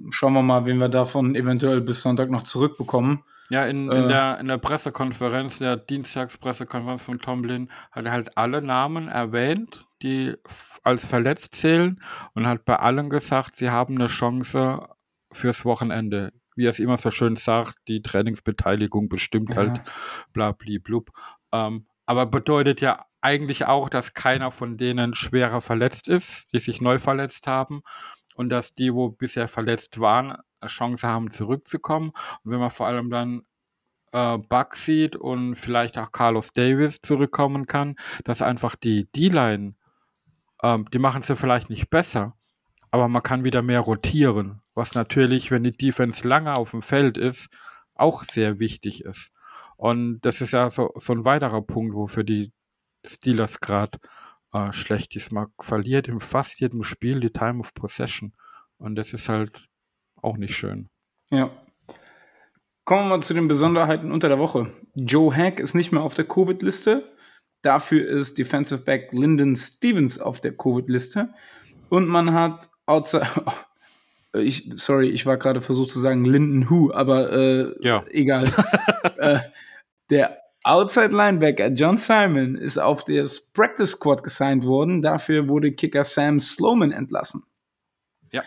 schauen wir mal, wen wir davon eventuell bis Sonntag noch zurückbekommen. Ja, in, in, äh, der, in der Pressekonferenz, der Dienstagspressekonferenz von Tomlin, hat er halt alle Namen erwähnt, die als verletzt zählen und hat bei allen gesagt, sie haben eine Chance fürs Wochenende. Wie er es immer so schön sagt, die Trainingsbeteiligung bestimmt ja. halt blub. Ähm, aber bedeutet ja eigentlich auch, dass keiner von denen schwerer verletzt ist, die sich neu verletzt haben und dass die, wo bisher verletzt waren, eine Chance haben zurückzukommen. Und wenn man vor allem dann äh, Buck sieht und vielleicht auch Carlos Davis zurückkommen kann, dass einfach die D-Line, ähm, die machen sie vielleicht nicht besser, aber man kann wieder mehr rotieren, was natürlich, wenn die Defense lange auf dem Feld ist, auch sehr wichtig ist. Und das ist ja so, so ein weiterer Punkt, wofür die Steelers gerade äh, schlecht ist. Man verliert in fast jedem Spiel die Time of Possession. Und das ist halt auch nicht schön. Ja. Kommen wir mal zu den Besonderheiten unter der Woche. Joe Hack ist nicht mehr auf der Covid-Liste. Dafür ist Defensive Back Lyndon Stevens auf der Covid-Liste. Und man hat outside. [laughs] Ich, sorry, ich war gerade versucht zu sagen Lyndon Who, aber äh, Ja. egal. [laughs] äh, der Outside Linebacker John Simon ist auf das Practice Squad gesigned worden. Dafür wurde Kicker Sam Sloman entlassen. Ja.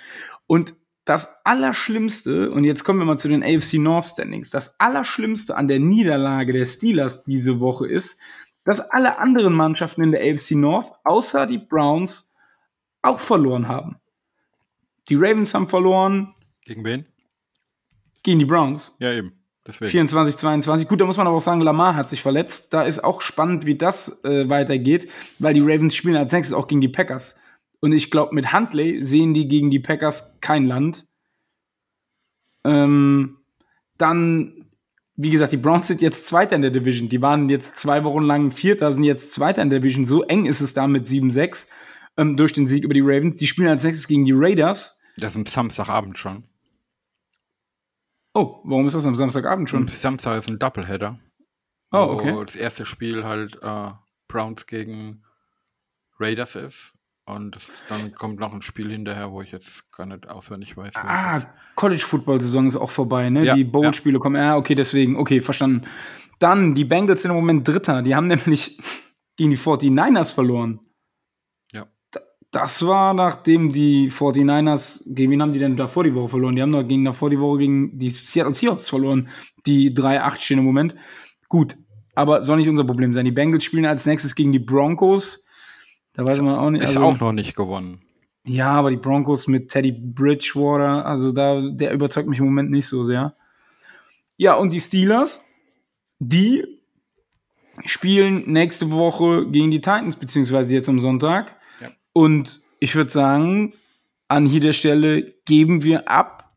Und das Allerschlimmste, und jetzt kommen wir mal zu den AFC North Standings, das Allerschlimmste an der Niederlage der Steelers diese Woche ist, dass alle anderen Mannschaften in der AFC North, außer die Browns, auch verloren haben. Die Ravens haben verloren Gegen wen? gegen die Browns. Ja, eben. Deswegen. 24, 22. Gut, da muss man aber auch sagen, Lamar hat sich verletzt. Da ist auch spannend, wie das äh, weitergeht, weil die Ravens spielen als nächstes auch gegen die Packers. Und ich glaube, mit Huntley sehen die gegen die Packers kein Land. Ähm, dann, wie gesagt, die Browns sind jetzt Zweiter in der Division. Die waren jetzt zwei Wochen lang Vierter, sind jetzt Zweiter in der Division. So eng ist es da mit 7-6 ähm, durch den Sieg über die Ravens. Die spielen als nächstes gegen die Raiders. Das ist Samstagabend schon. Oh, warum ist das am Samstagabend schon? Und Samstag ist ein Doubleheader. Oh, wo okay. Das erste Spiel halt äh, Browns gegen Raiders ist. Und dann kommt noch ein Spiel hinterher, wo ich jetzt gar nicht auswendig weiß. Ah. College-Football-Saison ist auch vorbei, ne? Ja, die Bowl-Spiele kommen. Ja, okay, deswegen. Okay, verstanden. Dann, die Bengals sind im Moment Dritter. Die haben [laughs] nämlich gegen die 49ers verloren. Das war, nachdem die 49ers, gegen wen haben die denn davor die Woche verloren? Die haben doch gegen davor die Woche gegen die Seattle Seahawks verloren. Die 3-8 stehen im Moment. Gut, aber soll nicht unser Problem sein. Die Bengals spielen als nächstes gegen die Broncos. Da weiß man auch nicht. Ist also- auch noch nicht gewonnen. ja, aber die Broncos mit Teddy Bridgewater, also da, der überzeugt mich im Moment nicht so sehr. Ja, und die Steelers, die spielen nächste Woche gegen die Titans, beziehungsweise jetzt am Sonntag. Und ich würde sagen, an jeder Stelle geben wir ab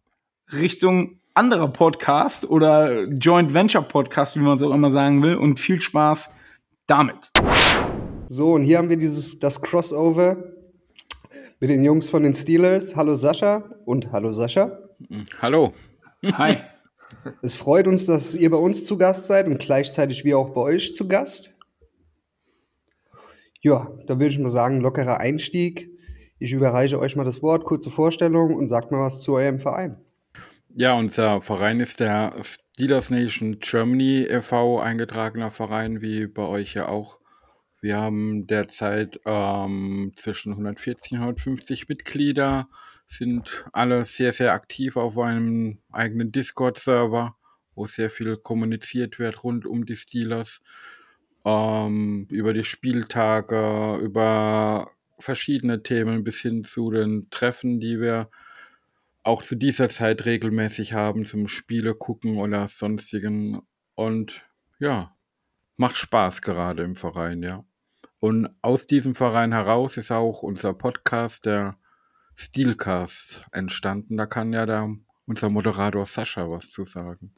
Richtung anderer Podcast oder Joint Venture Podcast, wie man es auch immer sagen will. Und viel Spaß damit. So, und hier haben wir dieses, das Crossover mit den Jungs von den Steelers. Hallo Sascha und hallo Sascha. Hallo. Hi. [laughs] Es freut uns, dass ihr bei uns zu Gast seid und gleichzeitig wir auch bei euch zu Gast. Ja, da würde ich mal sagen, lockerer Einstieg. Ich überreiche euch mal das Wort, kurze Vorstellung und sagt mal was zu eurem Verein. Ja, unser Verein ist der Steelers Nation Germany e.V., eingetragener Verein, wie bei euch ja auch. Wir haben derzeit ähm, zwischen 140 und 150 Mitglieder, sind alle sehr, sehr aktiv auf einem eigenen Discord-Server, wo sehr viel kommuniziert wird rund um die Steelers, ähm, über die Spieltage, über verschiedene Themen bis hin zu den Treffen, die wir auch zu dieser Zeit regelmäßig haben zum Spiele gucken oder sonstigen. Und ja, macht Spaß gerade im Verein, ja. Und aus diesem Verein heraus ist auch unser Podcast, der Steelcast, entstanden. Da kann ja der, unser Moderator Sascha was zu sagen.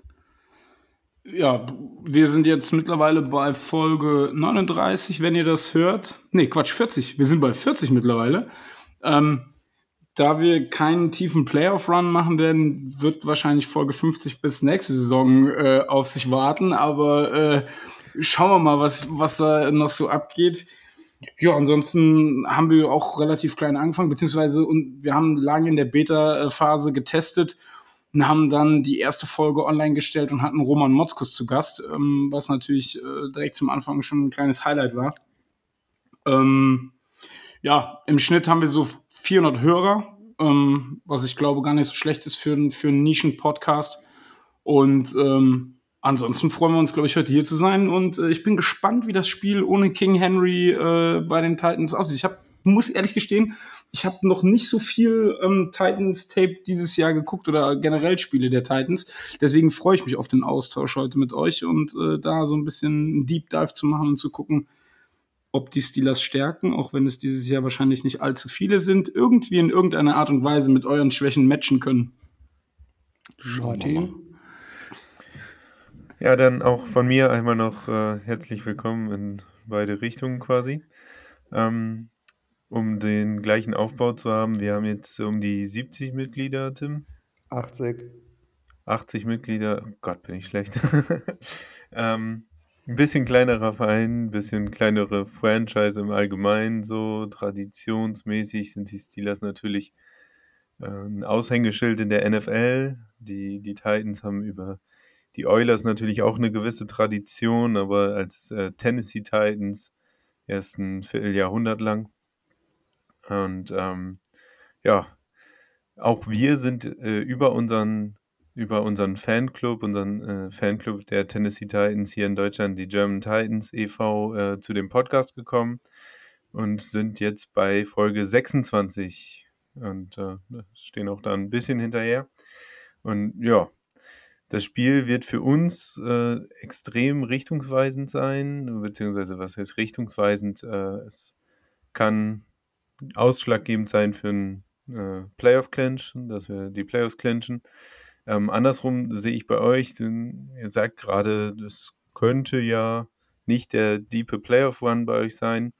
Ja, wir sind jetzt mittlerweile bei Folge 39, wenn ihr das hört. Nee, Quatsch, 40. Wir sind bei 40 mittlerweile. Ähm, da wir keinen tiefen Playoff-Run machen werden, wird wahrscheinlich Folge 50 bis nächste Saison äh, auf sich warten. Aber äh, schauen wir mal, was, was da noch so abgeht. Ja, ansonsten haben wir auch relativ klein angefangen, beziehungsweise und wir haben lange in der Beta-Phase getestet und haben dann die erste Folge online gestellt und hatten Roman Motzkus zu Gast, ähm, was natürlich äh, direkt zum Anfang schon ein kleines Highlight war. Ähm, ja, im Schnitt haben wir so 400 Hörer, ähm, was ich glaube gar nicht so schlecht ist für, einen- für einen Nischen-Podcast. Und ähm, ansonsten freuen wir uns, glaube ich, heute hier zu sein. Und äh, ich bin gespannt, wie das Spiel ohne King Henry äh, bei den Titans aussieht. Ich hab, muss ehrlich gestehen, ich habe noch nicht so viel ähm, Titans-Tape dieses Jahr geguckt oder generell Spiele der Titans. Deswegen freue ich mich auf den Austausch heute mit euch und äh, da so ein bisschen einen Deep Dive zu machen und zu gucken, ob die Steelers stärken, auch wenn es dieses Jahr wahrscheinlich nicht allzu viele sind, irgendwie in irgendeiner Art und Weise mit euren Schwächen matchen können. Schauen wir mal. Martin. Ja, dann auch von mir einmal noch äh, herzlich willkommen in beide Richtungen quasi. Ähm, um den gleichen Aufbau zu haben, wir haben jetzt um die 70 Mitglieder, Tim. 80. 80 Mitglieder, oh Gott, bin ich schlecht. [laughs] ähm, ein bisschen kleinerer Verein, ein bisschen kleinere Franchise im Allgemeinen, so traditionsmäßig sind die Steelers natürlich äh, ein Aushängeschild in der NFL. Die, die Titans haben über die Oilers natürlich auch eine gewisse Tradition, aber als äh, Tennessee Titans erst ein Vierteljahrhundert lang. Und ähm, ja, auch wir sind äh, über unseren über unseren Fanclub, unseren äh, Fanclub der Tennessee Titans hier in Deutschland, die German Titans e.V., äh, zu dem Podcast gekommen und sind jetzt bei Folge 26 und äh, stehen auch da ein bisschen hinterher. Und ja, das Spiel wird für uns äh, extrem richtungsweisend sein, beziehungsweise was heißt richtungsweisend? Äh, es kann ausschlaggebend sein für einen äh, Playoff-Clinch, dass wir die Playoffs clinchen. Ähm, andersrum sehe ich bei euch, denn ihr sagt gerade, das könnte ja nicht der diepe Playoff Run bei euch sein.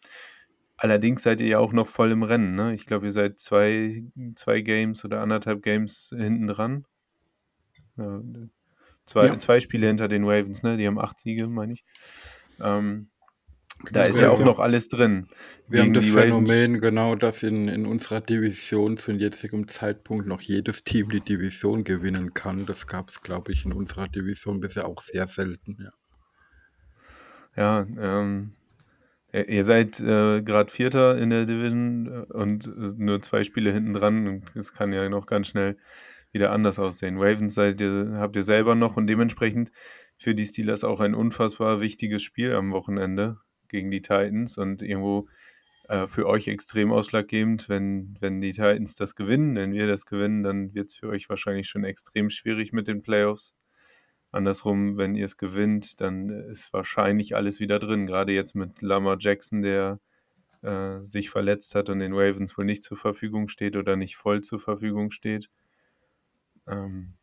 Allerdings seid ihr ja auch noch voll im Rennen. Ne? Ich glaube, ihr seid zwei, zwei Games oder anderthalb Games hinten dran. Ja, zwei, ja. zwei Spiele hinter den Ravens, ne? Die haben acht Siege, meine ich. Ähm, da ist ja auch noch alles drin. Wir haben das Phänomen, genau, dass in, in unserer Division zu jetzigem Zeitpunkt noch jedes Team die Division gewinnen kann. Das gab es, glaube ich, in unserer Division bisher auch sehr selten. Ja, ja ähm, ihr seid äh, gerade Vierter in der Division äh, und äh, nur zwei Spiele hinten dran. Es kann ja noch ganz schnell wieder anders aussehen. Ravens seid ihr, habt ihr selber noch und dementsprechend für die Steelers auch ein unfassbar wichtiges Spiel am Wochenende gegen die Titans und irgendwo äh, für euch extrem ausschlaggebend, wenn, wenn die Titans das gewinnen, wenn wir das gewinnen, dann wird es für euch wahrscheinlich schon extrem schwierig mit den Playoffs. Andersrum, wenn ihr es gewinnt, dann ist wahrscheinlich alles wieder drin. Gerade jetzt mit Lamar Jackson, der äh, sich verletzt hat und den Ravens wohl nicht zur Verfügung steht oder nicht voll zur Verfügung steht. Ähm,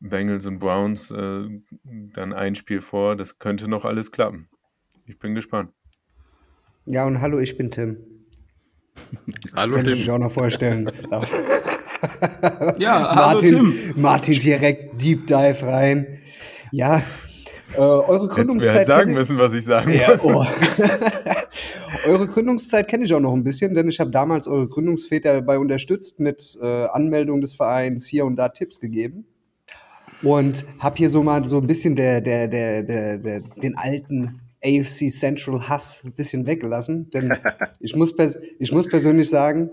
Bengals und Browns äh, dann ein Spiel vor, das könnte noch alles klappen. Ich bin gespannt. Ja, und hallo, ich bin Tim. hallo, Kann Tim. ich mich auch noch vorstellen. [laughs] ja, Martin, hallo, Tim. Martin direkt Deep Dive rein. Ja, äh, eure Gründungszeit. Hättest mir halt sagen müssen, was ich sagen ja, oh. [laughs] Eure Gründungszeit kenne ich auch noch ein bisschen, denn ich habe damals eure Gründungsväter dabei unterstützt mit äh, Anmeldung des Vereins, hier und da Tipps gegeben. Und habe hier so mal so ein bisschen der, der, der, der, der, den alten AFC Central Hass ein bisschen weggelassen, denn [laughs] ich muss, ich muss persönlich sagen,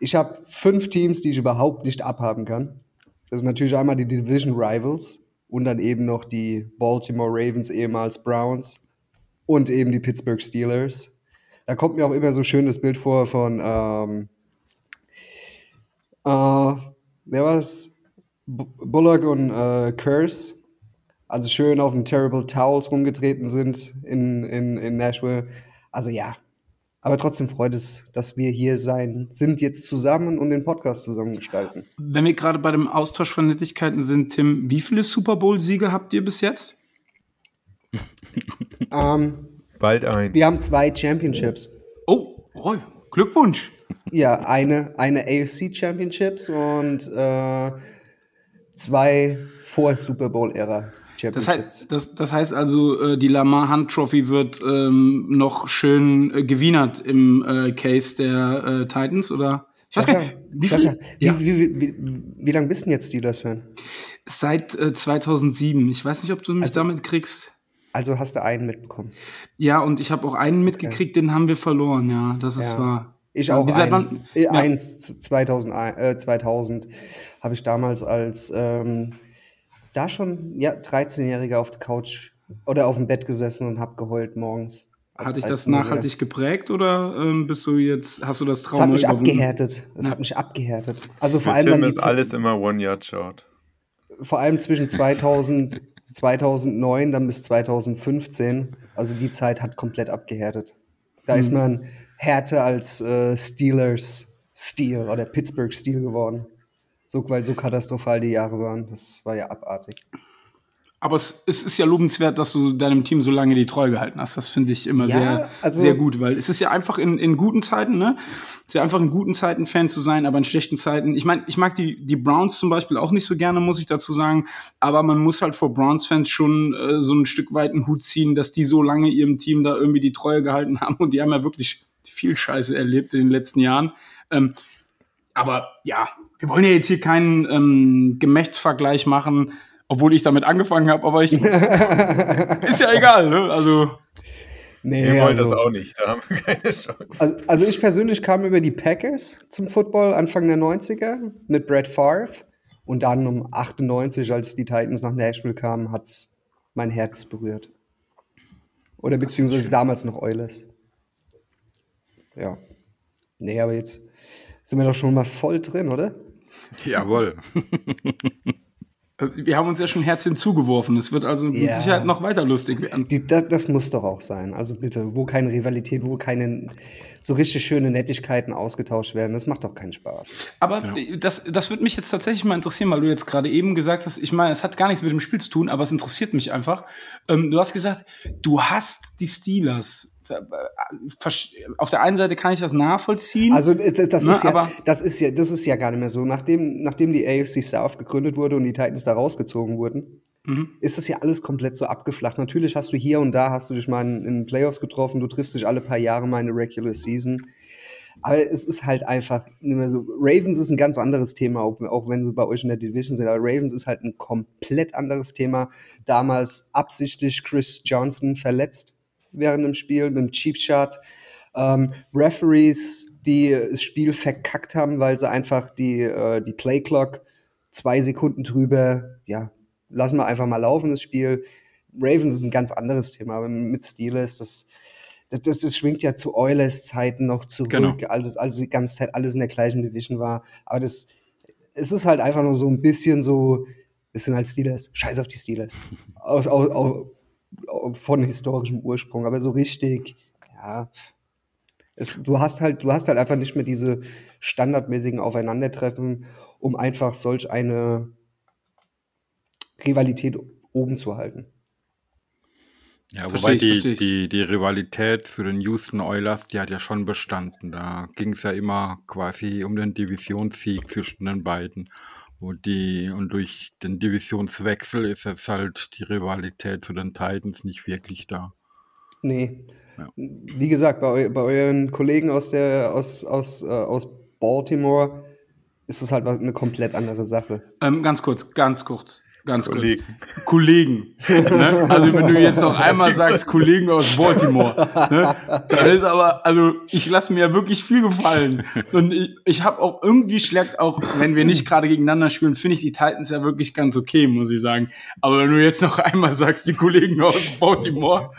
ich habe fünf Teams, die ich überhaupt nicht abhaben kann. Das sind natürlich einmal die Division Rivals und dann eben noch die Baltimore Ravens, ehemals Browns und eben die Pittsburgh Steelers. Da kommt mir auch immer so schön das Bild vor von, ähm, äh, wer war das? Bullock und äh, Curse also schön auf den Terrible Towels rumgetreten sind in, in, in Nashville. Also ja, aber trotzdem freut es, dass wir hier sein, sind jetzt zusammen und den Podcast zusammen gestalten. Wenn wir gerade bei dem Austausch von Nettigkeiten sind, Tim, wie viele Super Bowl-Siege habt ihr bis jetzt? [laughs] ähm, Bald ein. Wir haben zwei Championships. Oh, oh Glückwunsch. Ja, eine, eine AFC Championships und äh, zwei vor Super Bowl-Ära. Das heißt, das, das heißt also, äh, die Lamar Hunt Trophy wird ähm, noch schön äh, gewienert im äh, Case der äh, Titans, oder? Sascha, wie, Sascha, ja. wie, wie, wie, wie lange bist du jetzt Steelers-Fan? Seit äh, 2007. Ich weiß nicht, ob du mich also, damit kriegst. Also hast du einen mitbekommen? Ja, und ich habe auch einen mitgekriegt, okay. den haben wir verloren, ja, das ist ja. wahr. Ich auch. Wie seit wann? Ja. Eins, 2000, äh, 2000 habe ich damals als ähm, da schon ja, 13-Jähriger auf der Couch oder auf dem Bett gesessen und hab geheult morgens. Hat dich das nachhaltig geprägt oder ähm, bist du jetzt, hast du das Trauma Es hat mich überwunden? abgehärtet. Es ja. hat mich abgehärtet. Also vor allem Tim ist alles immer One-Yard-Shot. Vor allem zwischen 2000, 2009 dann bis 2015. Also die Zeit hat komplett abgehärtet. Da hm. ist man härter als äh, Steelers Steel oder Pittsburgh Steel geworden. So, weil so katastrophal die Jahre waren. Das war ja abartig. Aber es, es, ist ja lobenswert, dass du deinem Team so lange die Treue gehalten hast. Das finde ich immer ja, sehr, also sehr gut, weil es ist ja einfach in, in guten Zeiten, ne? Es ist ja einfach in guten Zeiten Fan zu sein, aber in schlechten Zeiten. Ich meine, ich mag die, die Browns zum Beispiel auch nicht so gerne, muss ich dazu sagen. Aber man muss halt vor Browns-Fans schon äh, so ein Stück weit einen Hut ziehen, dass die so lange ihrem Team da irgendwie die Treue gehalten haben. Und die haben ja wirklich viel Scheiße erlebt in den letzten Jahren. Ähm, aber ja, wir wollen ja jetzt hier keinen ähm, Gemächtsvergleich machen obwohl ich damit angefangen habe, aber ich. [laughs] ist ja egal, ne? Also. Nee, wir wollen also, das auch nicht, da haben wir keine Chance. Also, also, ich persönlich kam über die Packers zum Football Anfang der 90er mit Brad Favre. Und dann um 98, als die Titans nach Nashville kamen, hat es mein Herz berührt. Oder beziehungsweise damals noch Oilers. Ja. Nee, aber jetzt sind wir doch schon mal voll drin, oder? Jawohl. Wir haben uns ja schon Herz hinzugeworfen. Es wird also mit Sicherheit noch weiter lustig werden. Die, das, das, muss doch auch sein. Also bitte, wo keine Rivalität, wo keine so richtig schöne Nettigkeiten ausgetauscht werden, das macht doch keinen Spaß. Aber ja. das, das würde mich jetzt tatsächlich mal interessieren, weil du jetzt gerade eben gesagt hast, ich meine, es hat gar nichts mit dem Spiel zu tun, aber es interessiert mich einfach. Ähm, du hast gesagt, du hast die Steelers auf der einen Seite kann ich das nachvollziehen. Also das, das ne, ist ja, das ist ja, das ist ja gar nicht mehr so. Nachdem, nachdem die AFC South gegründet wurde und die Titans da rausgezogen wurden, mhm. ist das ja alles komplett so abgeflacht. Natürlich hast du hier und da hast du dich mal in, in Playoffs getroffen, du triffst dich alle paar Jahre mal in der Regular Season. Aber es ist halt einfach nicht mehr so. Ravens ist ein ganz anderes Thema, auch, auch wenn sie bei euch in der Division sind. Aber Ravens ist halt ein komplett anderes Thema. Damals absichtlich Chris Johnson verletzt während dem Spiel mit dem Cheap Shot. Ähm, Referees, die das Spiel verkackt haben, weil sie einfach die, äh, die Play Clock zwei Sekunden drüber, ja, lassen wir einfach mal laufen, das Spiel. Ravens ist ein ganz anderes Thema, aber mit Steelers, das, das, das, schwingt ja zu Oilers Zeiten noch zurück, genau. als, als die ganze Zeit alles in der gleichen Division war. Aber das, es ist halt einfach nur so ein bisschen so, es sind halt Steelers, scheiß auf die Steelers. [laughs] aus, aus, von historischem Ursprung, aber so richtig, ja. Es, du hast halt, du hast halt einfach nicht mehr diese standardmäßigen Aufeinandertreffen, um einfach solch eine Rivalität oben zu halten. Ja, wobei die, die, die Rivalität für den Houston Oilers, die hat ja schon bestanden. Da ging es ja immer quasi um den Divisionssieg zwischen den beiden. Und, die, und durch den Divisionswechsel ist jetzt halt die Rivalität zu den Titans nicht wirklich da. Nee. Ja. Wie gesagt, bei, bei euren Kollegen aus, der, aus, aus, äh, aus Baltimore ist es halt eine komplett andere Sache. Ähm, ganz kurz, ganz kurz. Ganz Kollegen. kurz. Kollegen. ne? Also wenn du jetzt noch einmal sagst, Kollegen aus Baltimore, ne? dann ist aber, also ich lasse mir ja wirklich viel gefallen. Und ich, ich habe auch irgendwie schlägt, auch wenn wir nicht gerade gegeneinander spielen, finde ich die Titans ja wirklich ganz okay, muss ich sagen. Aber wenn du jetzt noch einmal sagst, die Kollegen aus Baltimore.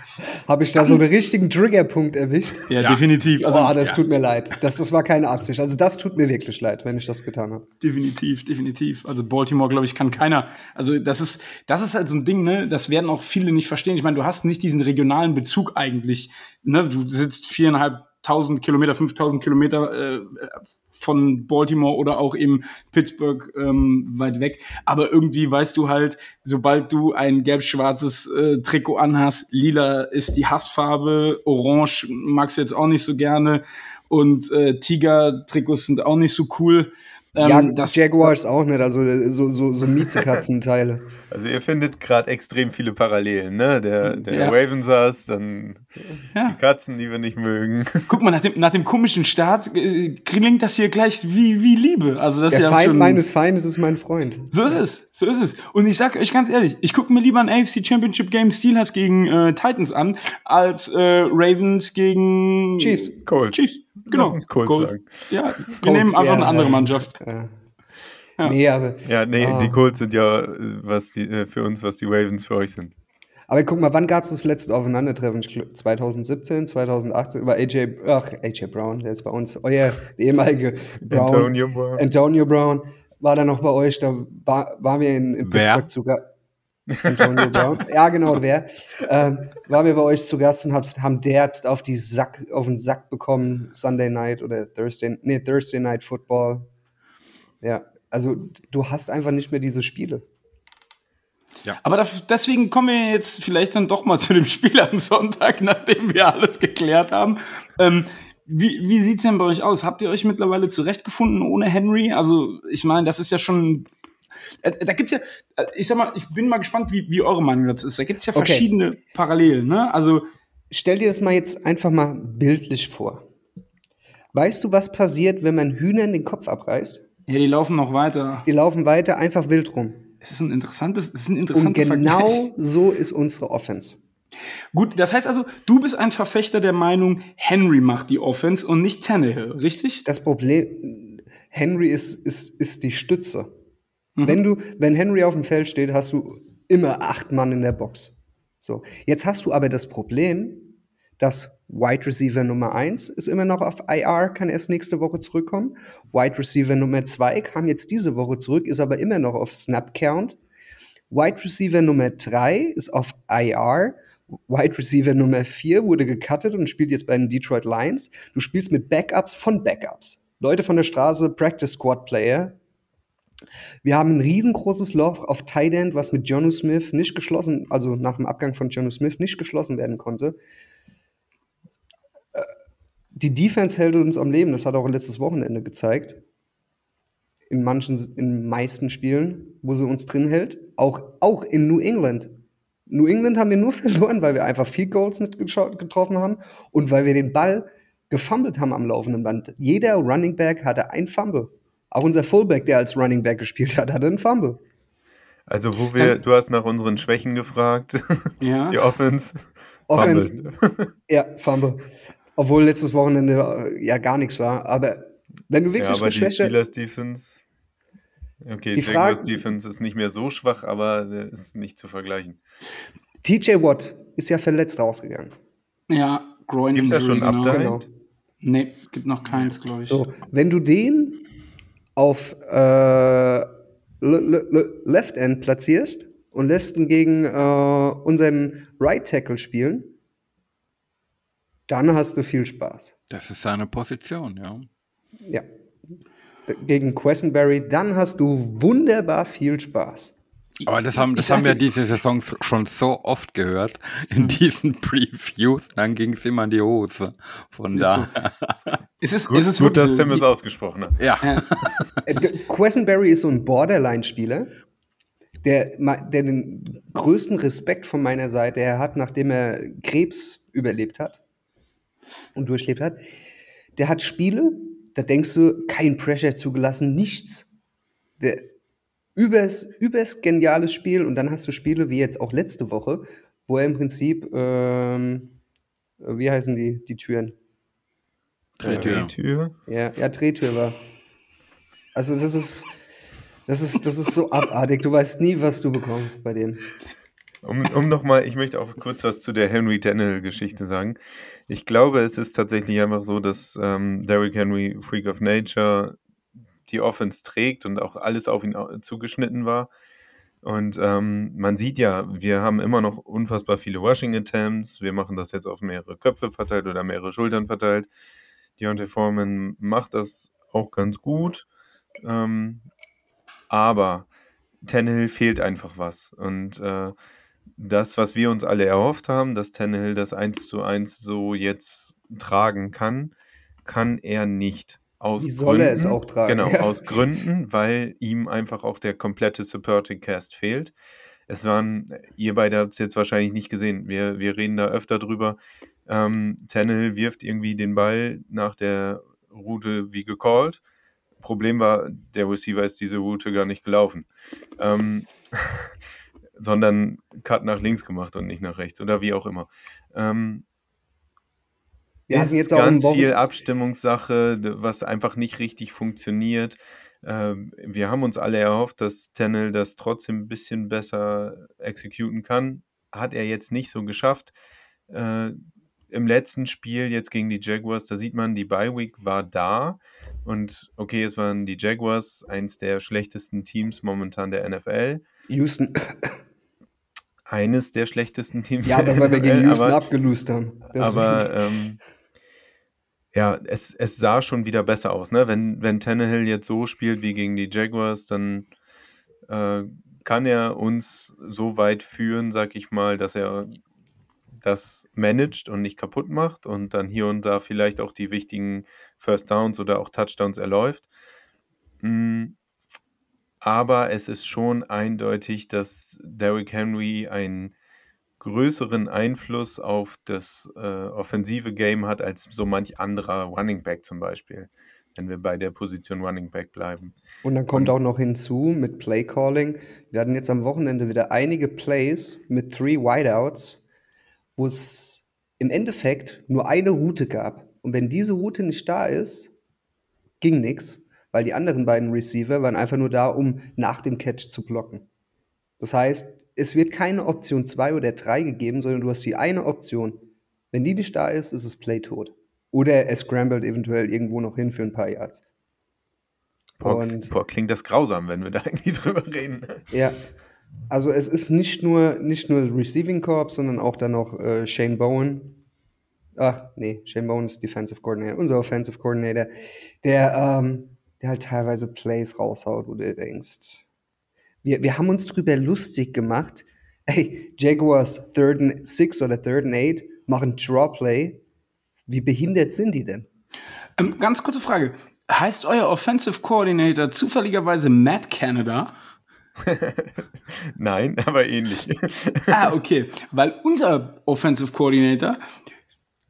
Habe ich da so einen richtigen Triggerpunkt erwischt? Ja, ja. definitiv. Also, oh, das ja. tut mir leid. Das, das war keine Absicht. Also das tut mir wirklich leid, wenn ich das getan habe. Definitiv, definitiv. Also Baltimore, glaube ich, kann keiner. Also das ist, das ist halt so ein Ding, ne? Das werden auch viele nicht verstehen. Ich meine, du hast nicht diesen regionalen Bezug eigentlich. Ne? Du sitzt viereinhalbtausend Kilometer, fünftausend Kilometer äh, von Baltimore oder auch eben Pittsburgh ähm, weit weg. Aber irgendwie weißt du halt, sobald du ein gelb-schwarzes äh, Trikot anhast, lila ist die Hassfarbe, orange magst du jetzt auch nicht so gerne und äh, Tiger-Trikots sind auch nicht so cool. Ähm, ja, das Jaguars auch nicht, also so, so, so Miezekatzenteile. [laughs] Also ihr findet gerade extrem viele Parallelen, ne? Der, der ja. Ravensars, dann ja. die Katzen, die wir nicht mögen. [laughs] Guck mal, nach dem, nach dem komischen Start äh, klingt das hier gleich wie, wie Liebe. Also das der ist ja Feind schon, meines Feindes ist mein Freund. So ist es, so ist es. Und ich sag euch ganz ehrlich, ich gucke mir lieber ein AFC Championship Game Steelers gegen äh, Titans an, als äh, Ravens gegen Chiefs. Colts. Chiefs. Genau. Lass uns Colts, Colts. sagen. Ja, wir Colts nehmen einfach eine andere Mannschaft. Ja. Ja. Nee, aber. Ja, nee, oh. die Colts sind ja was die, äh, für uns, was die Ravens für euch sind. Aber guck mal, wann gab es das letzte Aufeinandertreffen? 2017, 2018 über AJ, ach, AJ Brown, der ist bei uns, euer ehemalige Brown. Antonio Brown. Antonio Brown war da noch bei euch, da war, waren wir in, in Pittsburgh zu Antonio Brown. [laughs] ja, genau, wer. Ähm, waren wir bei euch zu Gast und haben der auf, die Sack, auf den Sack bekommen, Sunday Night oder Thursday, nee, Thursday Night Football. Ja, also du hast einfach nicht mehr diese Spiele. Ja. Aber da, deswegen kommen wir jetzt vielleicht dann doch mal [laughs] zu dem Spiel am Sonntag, nachdem wir alles geklärt haben. Ähm, wie, wie sieht's denn bei euch aus? Habt ihr euch mittlerweile zurechtgefunden ohne Henry? Also, ich meine, das ist ja schon. Äh, Da gibt's ja, äh, ich sag mal, ich bin mal gespannt, wie, wie eure Meinung dazu ist. Da gibt's ja Okay. verschiedene Parallelen, ne? Also, Stell dir das mal jetzt einfach mal bildlich vor. Weißt du, was passiert, wenn man Hühnern den Kopf abreißt? ja, die laufen noch weiter. Die laufen weiter einfach wild rum. Es ist ein interessantes, es ist ein Und interessanter genau Vergleich. so ist unsere Offense. Gut, das heißt also, du bist ein Verfechter der Meinung, Henry macht die Offense und nicht Tannehill, richtig? Das Problem, Henry ist, ist, ist die Stütze. Mhm. Wenn du, wenn Henry auf dem Feld steht, hast du immer acht Mann in der Box. So. Jetzt hast du aber das Problem, dass Wide Receiver Nummer 1 ist immer noch auf IR, kann erst nächste Woche zurückkommen. Wide Receiver Nummer 2 kam jetzt diese Woche zurück, ist aber immer noch auf Snap Count. Wide Receiver Nummer 3 ist auf IR. Wide Receiver Nummer 4 wurde gecuttet und spielt jetzt bei den Detroit Lions. Du spielst mit Backups von Backups. Leute von der Straße, Practice Squad Player. Wir haben ein riesengroßes Loch auf Tight End, was mit Jonu Smith nicht geschlossen, also nach dem Abgang von Jonu Smith nicht geschlossen werden konnte. Äh, Die Defense hält uns am Leben, das hat auch letztes Wochenende gezeigt. In manchen, in meisten Spielen, wo sie uns drin hält. Auch, auch in New England. New England haben wir nur [laughs] verloren, weil wir einfach viel Goals nicht getroffen haben und weil wir den Ball gefummelt haben am laufenden Band. Jeder Running Back hatte ein Fumble. Auch unser Fullback, der als Running Back gespielt hat, hatte einen Fumble. Also, wo wir, du hast nach unseren Schwächen gefragt. [laughs] Ja. Die Offense. Offense. Fumble. [laughs] Ja, Fumble. Obwohl letztes Wochenende äh, ja gar nichts war. Aber wenn du Ja, wirklich aber eine die. Steelers Defense. Okay, Die Jaguars Frage- Defense ist nicht mehr so schwach, aber der ist nicht zu vergleichen. TJ Watt ist ja verletzt rausgegangen. Ja, Groin Gibt's da Injury, schon ein genau. Update? Genau. Nee, gibt noch keins, glaube ich. So, wenn du den auf äh, Le Le Le Left End platzierst und lässt ihn gegen äh, unseren Right Tackle spielen, dann hast du viel Spaß. Das ist seine Position, ja. Ja. Gegen Questenberry, dann hast du wunderbar viel Spaß. Aber das haben, das Ich haben wir diese Saison schon so oft gehört in diesen [laughs] Previews. Dann ging es immer in die Hose. Von da. [laughs] Es ist, Gut, es ist gut wirklich dass so, Tim es ausgesprochen hat. Ja. D- [laughs] Questenberry ist so ein Borderline-Spieler, der, der den größten Respekt von meiner Seite her hat, nachdem er Krebs überlebt hat und durchlebt hat. Der hat Spiele, da denkst du, kein Pressure zugelassen, nichts. Der übers, übers geniales Spiel und dann hast du Spiele wie jetzt auch letzte Woche, wo er im Prinzip, ähm, wie heißen die, die Türen? Drehtür. Tür. Ja, ja, Drehtür war. Also das ist, das ist, das ist so abartig. Du weißt nie, was du bekommst bei dem. Um, um nochmal, ich möchte auch kurz was zu der Henry Tannehill-Geschichte sagen. Ich glaube, es ist tatsächlich einfach so, dass ähm, Derrick Henry, Freak of Nature, die Offense trägt und auch alles auf ihn au- zugeschnitten war. Und ähm, man sieht ja, wir haben immer noch unfassbar viele Rushing Attempts. Wir machen das jetzt auf mehrere Köpfe verteilt oder mehrere Schultern verteilt. Deontay Foreman macht das auch ganz gut. Ähm, aber Tannehill fehlt einfach was. Und äh, das, was wir uns alle erhofft haben, dass Tannehill das 1 zu 1 so jetzt tragen kann, kann er nicht. Aus Wie soll er es Gründen- auch tragen? Genau, Ja. aus Gründen, weil ihm einfach auch der komplette Supporting Cast fehlt. Es waren, ihr beide habt es jetzt wahrscheinlich nicht gesehen, wir, wir reden da öfter drüber. Ähm, Tannehill wirft irgendwie den Ball nach der Route wie gecallt. Problem war, der Receiver ist diese Route gar nicht gelaufen. Ähm, [laughs] sondern Cut nach links gemacht und nicht nach rechts oder wie auch immer. Ähm, Wir ist hatten jetzt auch ganz Wochen- viel Abstimmungssache, was einfach nicht richtig funktioniert. Ähm, wir haben uns alle erhofft, dass Tennel das trotzdem ein bisschen besser exekuten kann. Hat er jetzt nicht so geschafft. Äh, Im letzten Spiel jetzt gegen die Jaguars, da sieht man, die Bye Week war da. Und okay, es waren die Jaguars, eins der schlechtesten Teams momentan der NFL. Houston. Eines der schlechtesten Teams Ja, aber weil wir [laughs] gegen NFL, Houston abgelöst haben. Deswegen. aber ähm, ja, es, es sah schon wieder besser aus. Ne? Wenn, wenn Tannehill jetzt so spielt wie gegen die Jaguars, dann äh, kann er uns so weit führen, sag ich mal, dass er das managt und nicht kaputt macht und dann hier und da vielleicht auch die wichtigen First Downs oder auch Touchdowns erläuft. Mm, aber es ist schon eindeutig, dass Derrick Henry einen größeren Einfluss auf das äh, offensive Game hat als so manch anderer Running Back zum Beispiel, wenn wir bei der Position Running Back bleiben. Und dann kommt auch noch hinzu mit Play Calling. Wir hatten jetzt am Wochenende wieder einige Plays mit three Wideouts, wo es im Endeffekt nur eine Route gab. Und wenn diese Route nicht da ist, ging nichts, weil die anderen beiden Receiver waren einfach nur da, um nach dem Catch zu blocken. Das heißt, es wird keine Option 2 oder 3 gegeben, sondern du hast die eine Option. Wenn die nicht da ist, ist es Play tot. Oder er scrambled eventuell irgendwo noch hin für ein paar Yards. Boah, Und- boah, klingt das grausam, wenn wir da [laughs] eigentlich drüber reden. Ja, also es ist nicht nur, nicht nur Receiving Corps, sondern auch dann noch äh, Shane Bowen. Ach, nee, Shane Bowen ist Defensive Coordinator, unser Offensive Coordinator, der, ähm, der halt teilweise Plays raushaut, wo du denkst. Wir, wir haben uns drüber lustig gemacht. Ey, Jaguars Third and Six oder Third and Eight machen Draw Play. Wie behindert sind die denn? Ähm, ganz kurze Frage. Heißt euer Offensive Coordinator zufälligerweise Matt Canada? [laughs] Nein, aber ähnlich. Ah, okay. Weil unser Offensive Coordinator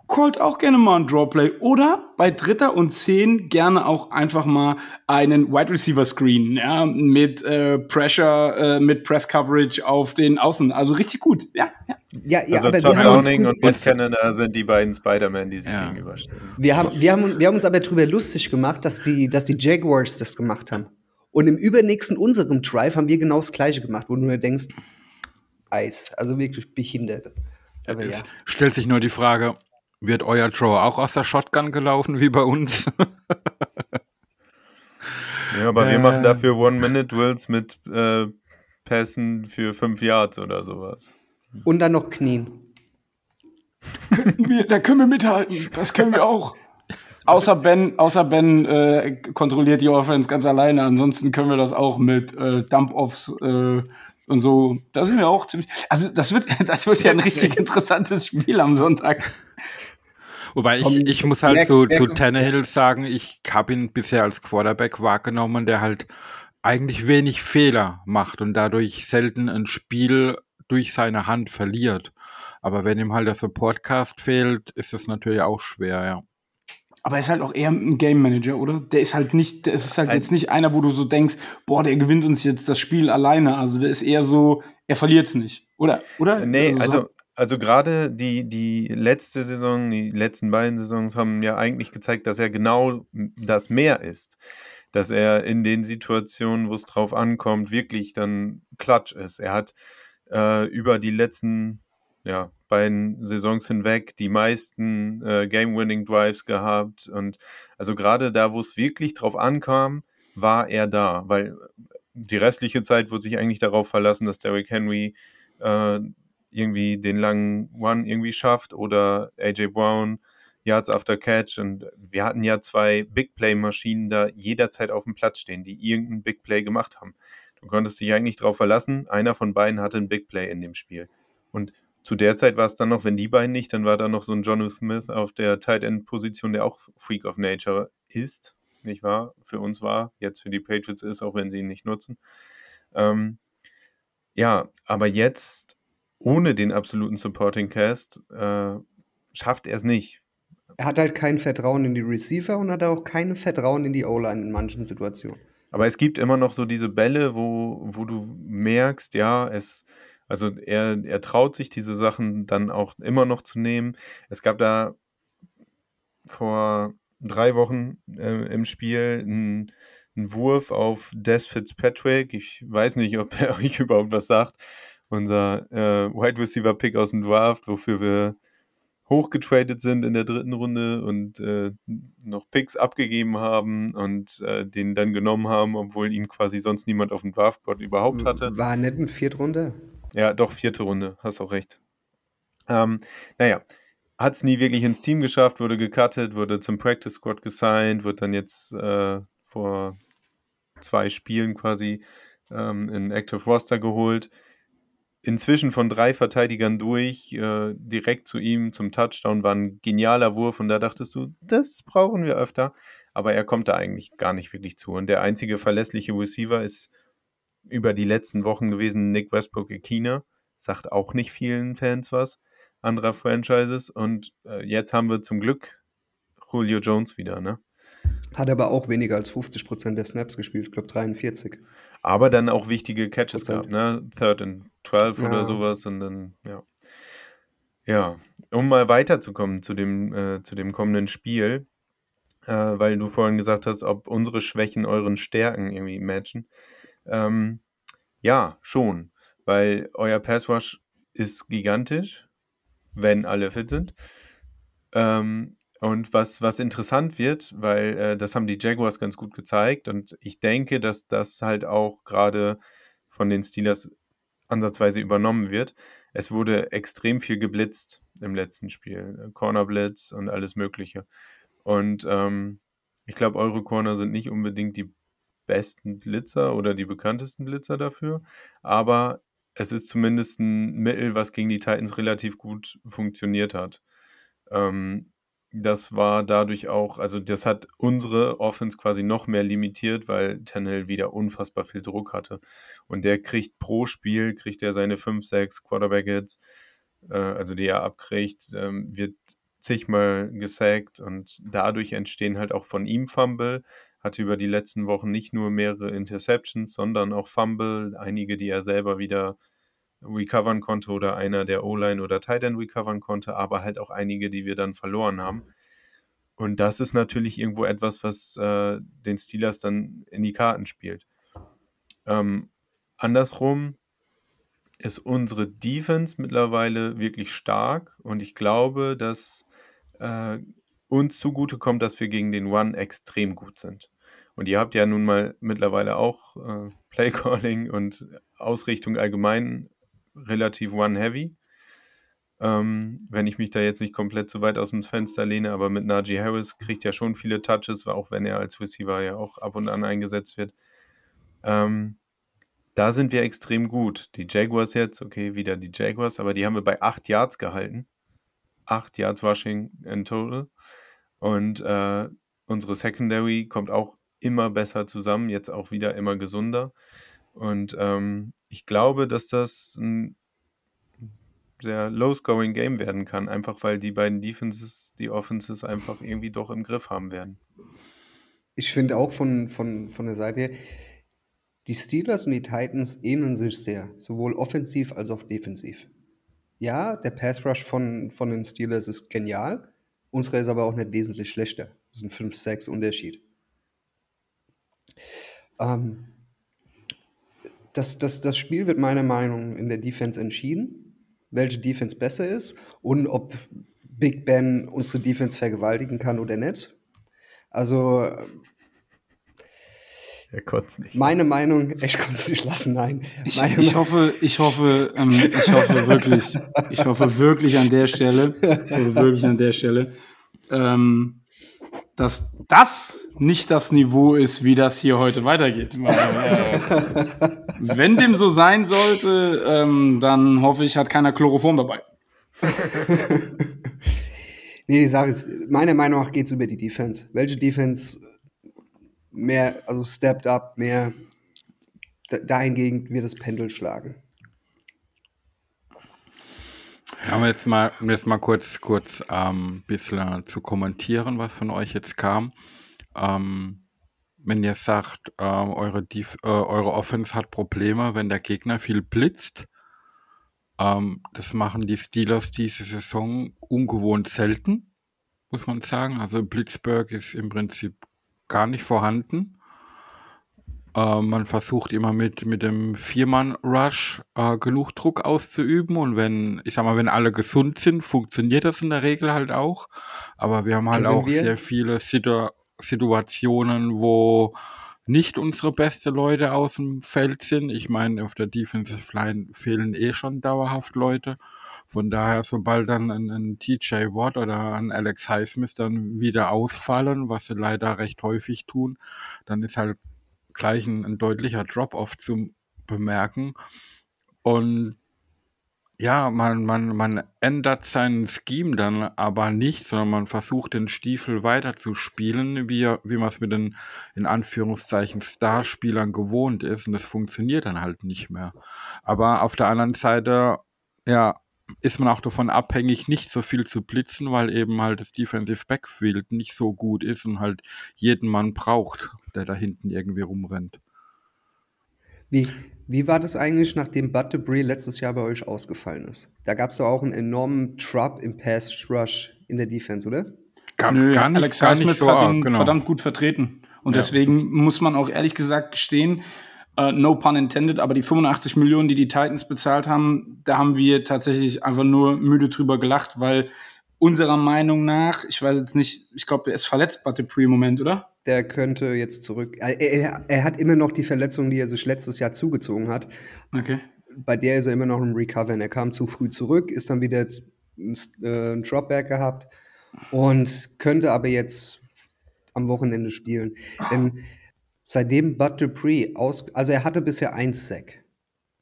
callt auch gerne mal ein Drawplay oder bei Dritter und Zehn gerne auch einfach mal einen Wide Receiver Screen, ja, mit äh, Pressure, äh, mit Press Coverage auf den Außen. Also richtig gut. Ja, ja. Ja, ja, also aber Tom wir haben, uns Downing und Matt Canada sind die beiden Spider-Man, die sich Ja. gegenüberstehen. wir, haben, wir, haben, wir haben uns aber drüber lustig gemacht, dass die, dass die Jaguars das gemacht haben. Und im übernächsten unserem Drive haben wir genau das gleiche gemacht, wo du nur denkst, Eis, also wirklich behindert. Aber ja. Es stellt sich nur die Frage, wird euer Draw auch aus der Shotgun gelaufen wie bei uns? [laughs] Ja, aber wir Äh. machen dafür One-Minute-Drills mit äh, Pässen für fünf Yards oder sowas. Und dann noch Knien. Wir, da können wir mithalten. Das können wir auch. Außer Ben, außer Ben äh, kontrolliert die Offense ganz alleine. Ansonsten können wir das auch mit äh, Dump-Offs äh, und so. Da sind wir auch ziemlich. Also das wird, [laughs] das wird ja ein richtig [laughs] interessantes Spiel am Sonntag. Wobei ich, ich muss halt zu, merk- zu Tannehill sagen, ich habe ihn bisher als Quarterback wahrgenommen, der halt eigentlich wenig Fehler macht und dadurch selten ein Spiel durch seine Hand verliert. Aber wenn ihm halt der Supportcast fehlt, ist es natürlich auch schwer, ja. Aber er ist halt auch eher ein Game Manager, oder? Der ist halt nicht, der ist halt Ein- jetzt nicht einer, wo du so denkst, boah, der gewinnt uns jetzt das Spiel alleine. Also der ist eher so, er verliert's nicht, oder? Oder? Nee, so- also, also gerade die, die letzte Saison, die letzten beiden Saisons haben ja eigentlich gezeigt, dass er genau das mehr ist. Dass er in den Situationen, wo es drauf ankommt, wirklich dann klatsch ist. Er hat äh, über die letzten ja, beiden Saisons hinweg die meisten äh, Game-Winning-Drives gehabt. Und also gerade da, wo es wirklich drauf ankam, war er da. Weil die restliche Zeit wurde sich eigentlich darauf verlassen, dass Derrick Henry äh, irgendwie den langen One irgendwie schafft oder AJ Brown Yards after Catch und wir hatten ja zwei Big Play Maschinen da jederzeit auf dem Platz stehen, die irgendeinen Big Play gemacht haben. Du konntest dich eigentlich darauf verlassen, einer von beiden hatte einen Big Play in dem Spiel. Und zu der Zeit war es dann noch, wenn die beiden nicht, dann war da noch so ein Jono Smith auf der Tight End Position, der auch Freak of Nature ist, nicht wahr? Für uns war, jetzt für die Patriots ist, auch wenn sie ihn nicht nutzen. Ähm, ja, aber jetzt ohne den absoluten Supporting Cast äh, schafft er es nicht. Er hat halt kein Vertrauen in die Receiver und hat auch kein Vertrauen in die O-Line in manchen Situationen. Aber es gibt immer noch so diese Bälle, wo, wo du merkst, ja, es, also er, er traut sich diese Sachen dann auch immer noch zu nehmen. Es gab da vor drei Wochen äh, im Spiel einen, einen Wurf auf Des Fitzpatrick. Ich weiß nicht, ob er [laughs] euch überhaupt was sagt. Unser äh, Wide Receiver Pick aus dem Draft, wofür wir hochgetradet sind in der dritten Runde und äh, noch Picks abgegeben haben und äh, den dann genommen haben, obwohl ihn quasi sonst niemand auf dem Draftboard überhaupt hatte. War nicht ein Viertrunde. Ja, doch, vierte Runde, hast auch recht. Ähm, naja, hat es nie wirklich ins Team geschafft, wurde gecuttet, wurde zum Practice Squad gesigned, wird dann jetzt äh, vor zwei Spielen quasi ähm, in Active Roster geholt. Inzwischen von drei Verteidigern durch, äh, direkt zu ihm zum Touchdown, war ein genialer Wurf und da dachtest du, das brauchen wir öfter. Aber er kommt da eigentlich gar nicht wirklich zu. Und der einzige verlässliche Receiver ist über die letzten Wochen gewesen Nick Westbrook Akina. Sagt auch nicht vielen Fans was anderer Franchises. Und äh, jetzt haben wir zum Glück Julio Jones wieder, ne? Hat aber auch weniger als 50% der Snaps gespielt, ich glaube 43. Aber dann auch wichtige Catches Prozent. gehabt, ne? Third and 12 Ja. oder sowas und dann, ja. Ja, um mal weiterzukommen zu dem, äh, zu dem kommenden Spiel, äh, weil du vorhin gesagt hast, ob unsere Schwächen euren Stärken irgendwie matchen. Ähm, ja, schon, weil euer Pass Rush ist gigantisch, wenn alle fit sind. Ähm, und was, was interessant wird, weil äh, das haben die Jaguars ganz gut gezeigt und ich denke, dass das halt auch gerade von den Steelers ansatzweise übernommen wird. Es wurde extrem viel geblitzt im letzten Spiel. Corner Blitz und alles Mögliche. Und ähm, ich glaube, eure Corner sind nicht unbedingt die besten Blitzer oder die bekanntesten Blitzer dafür, aber es ist zumindest ein Mittel, was gegen die Titans relativ gut funktioniert hat. Ähm, das war dadurch auch, also das hat unsere Offense quasi noch mehr limitiert, weil Tannehill wieder unfassbar viel Druck hatte. Und der kriegt pro Spiel, kriegt er seine 5, 6 Quarterback-Hits, äh, also die er abkriegt, ähm, wird zigmal gesackt und dadurch entstehen halt auch von ihm Fumble. Hatte über die letzten Wochen nicht nur mehrere Interceptions, sondern auch Fumble, einige, die er selber wieder recovern konnte oder einer der O-Line oder Tight End recovern konnte, aber halt auch einige, die wir dann verloren haben. Und das ist natürlich irgendwo etwas, was äh, den Steelers dann in die Karten spielt. Ähm, andersrum ist unsere Defense mittlerweile wirklich stark und ich glaube, dass äh, uns zugute kommt, dass wir gegen den One extrem gut sind. Und ihr habt ja nun mal mittlerweile auch äh, Playcalling und Ausrichtung allgemein relativ One-Heavy. Ähm, wenn ich mich da jetzt nicht komplett zu weit aus dem Fenster lehne, aber mit Najee Harris kriegt ja schon viele Touches, auch wenn er als Receiver ja auch ab und an eingesetzt wird. Ähm, da sind wir extrem gut. Die Jaguars jetzt, okay, wieder die Jaguars, aber die haben wir bei 8 Yards gehalten. 8 Yards Rushing in total. Und äh, unsere Secondary kommt auch immer besser zusammen, jetzt auch wieder immer gesunder. Und ähm, ich glaube, dass das ein sehr low-scoring Game werden kann, einfach weil die beiden Defenses, die Offenses einfach irgendwie doch im Griff haben werden. Ich finde auch von, von, von der Seite her, die Steelers und die Titans ähneln sich sehr, sowohl offensiv als auch defensiv. Ja, der Pass Rush von, von den Steelers ist genial, unsere ist aber auch nicht wesentlich schlechter. Das ist ein 5-6 Unterschied. Ähm, das, das, das Spiel wird meiner Meinung nach in der Defense entschieden, welche Defense besser ist und ob Big Ben unsere Defense vergewaltigen kann oder nicht. Also Er konnte nicht. meine Meinung, [laughs] ich konnte es nicht lassen, nein. Ich, ich hoffe, ich hoffe, ähm, ich hoffe wirklich, ich hoffe wirklich an der Stelle, ich hoffe wirklich an der Stelle, ähm, dass das nicht das Niveau ist, wie das hier heute weitergeht. Weil, äh, [laughs] wenn dem so sein sollte, ähm, dann hoffe ich, hat keiner Chloroform dabei. [laughs] Nee, die Sache ist, meiner Meinung nach geht es über die Defense. Welche Defense mehr, also stepped up, mehr da- dahingegen wird das Pendel schlagen. Ja, um jetzt mal, um jetzt mal kurz, kurz ähm, bisschen zu kommentieren, was von euch jetzt kam. Ähm, wenn ihr sagt, ähm, eure, Def äh, eure Offense hat Probleme, wenn der Gegner viel blitzt, ähm, das machen die Steelers diese Saison ungewohnt selten, muss man sagen. Also Blitzberg ist im Prinzip gar nicht vorhanden. Äh, man versucht immer mit, mit dem Viermann-Rush äh, genug Druck auszuüben und wenn, ich sag mal, wenn alle gesund sind, funktioniert das in der Regel halt auch. Aber wir haben halt Können auch wir? sehr viele Situ Situationen, wo nicht unsere beste Leute aus dem Feld sind. Ich meine, auf der Defensive Line fehlen eh schon dauerhaft Leute. Von daher, sobald dann ein, ein TJ Watt oder ein Alex Highsmith dann wieder ausfallen, was sie leider recht häufig tun, dann ist halt gleich ein, ein deutlicher Drop-off zu bemerken. Und ja, man, man, man ändert seinen Scheme dann aber nicht, sondern man versucht den Stiefel weiter zu spielen, wie, wie man es mit den, in Anführungszeichen, Starspielern gewohnt ist. Und das funktioniert dann halt nicht mehr. Aber auf der anderen Seite, ja, ist man auch davon abhängig, nicht so viel zu blitzen, weil eben halt das Defensive Backfield nicht so gut ist und halt jeden Mann braucht, der da hinten irgendwie rumrennt. Wie, wie war das eigentlich, nachdem Bud Debris letztes Jahr bei euch ausgefallen ist? Da gab es doch auch einen enormen Drop im Pass Rush in der Defense, oder? Gar, Nö, gar nicht, Alex gar Highsmith so hat ihn genau. verdammt gut vertreten. Und ja. deswegen muss man auch ehrlich gesagt gestehen, Uh, no pun intended, aber die 85 Millionen, die die Titans bezahlt haben, da haben wir tatsächlich einfach nur müde drüber gelacht, weil unserer Meinung nach, ich weiß jetzt nicht, ich glaube, er ist verletzt, Butterpree im Moment, oder? Der könnte jetzt zurück. Er, er, er, hat immer noch die Verletzung, die er sich letztes Jahr zugezogen hat. Okay. Bei der ist er immer noch im Recovern. Er kam zu früh zurück, ist dann wieder ein, äh, ein Dropback gehabt und könnte aber jetzt am Wochenende spielen. Denn Seitdem Bud Dupree aus, also er hatte bisher ein Sack.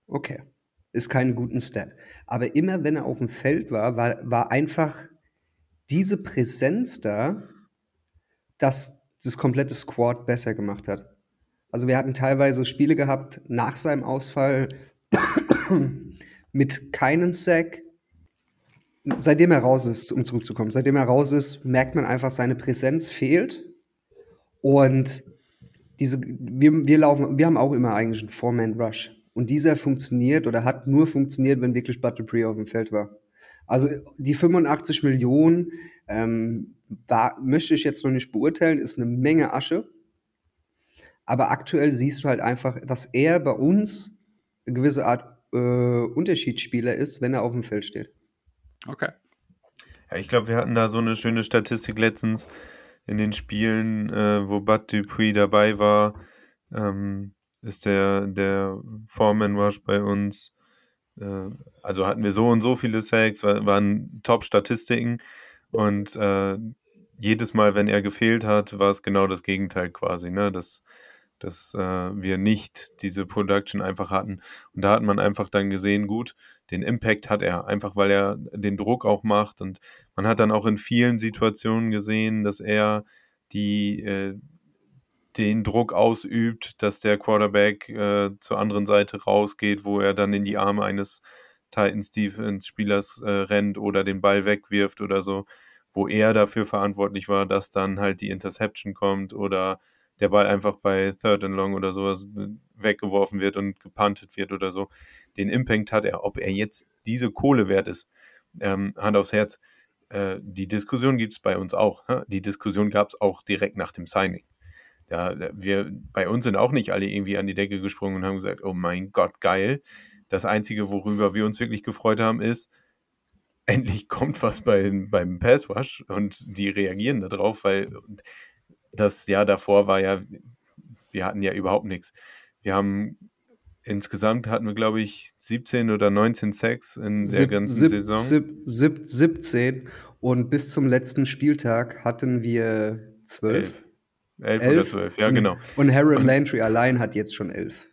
Okay. Ist kein guten Stat. Aber immer wenn er auf dem Feld war, war, war einfach diese Präsenz da, dass das komplette Squad besser gemacht hat. Also wir hatten teilweise Spiele gehabt nach seinem Ausfall mit keinem Sack. Seitdem er raus ist, um zurückzukommen, seitdem er raus ist, merkt man einfach, seine Präsenz fehlt. Und diese, wir, wir laufen, wir haben auch immer eigentlich einen Four-Man-Rush. Und dieser funktioniert oder hat nur funktioniert, wenn wirklich Butterpree auf dem Feld war. Also die 85 Millionen ähm, war, möchte ich jetzt noch nicht beurteilen, ist eine Menge Asche. Aber aktuell siehst du halt einfach, dass er bei uns eine gewisse Art äh, Unterschiedsspieler ist, wenn er auf dem Feld steht. Okay. Ja, ich glaube, wir hatten da so eine schöne Statistik letztens in den Spielen, äh, wo Bud Dupuis dabei war, ähm, ist der, der Foreman Rush bei uns. Äh, also hatten wir so und so viele Sacks, war, waren Top-Statistiken und äh, jedes Mal, wenn er gefehlt hat, war es genau das Gegenteil quasi, ne? Dass, dass äh, wir nicht diese Production einfach hatten. Und da hat man einfach dann gesehen, gut, den Impact hat er, einfach weil er den Druck auch macht. Und man hat dann auch in vielen Situationen gesehen, dass er die, äh, den Druck ausübt, dass der Quarterback äh, zur anderen Seite rausgeht, wo er dann in die Arme eines Titans Defense Spielers äh, rennt oder den Ball wegwirft oder so, wo er dafür verantwortlich war, dass dann halt die Interception kommt oder der Ball einfach bei Third and Long oder sowas äh, weggeworfen wird und gepuntet wird oder so. Den Impact hat er, ob er jetzt diese Kohle wert ist, ähm, Hand aufs Herz. Äh, die Diskussion gibt es bei uns auch. Ne? Die Diskussion gab es auch direkt nach dem Signing. Da, wir, bei uns sind auch nicht alle irgendwie an die Decke gesprungen und haben gesagt, oh mein Gott, geil. Das Einzige, worüber wir uns wirklich gefreut haben, ist, endlich kommt was bei, beim Passwash und die reagieren darauf, weil das Jahr davor war ja, wir hatten ja überhaupt nichts. Wir haben insgesamt hatten wir, glaube ich, 17 oder 19 Sacks in der sieb, ganzen sieb, Saison. Sieb, 17 und bis zum letzten Spieltag hatten wir 12. 11, 11 oder 12, ja, genau. Und Harold Landry allein hat jetzt schon 11.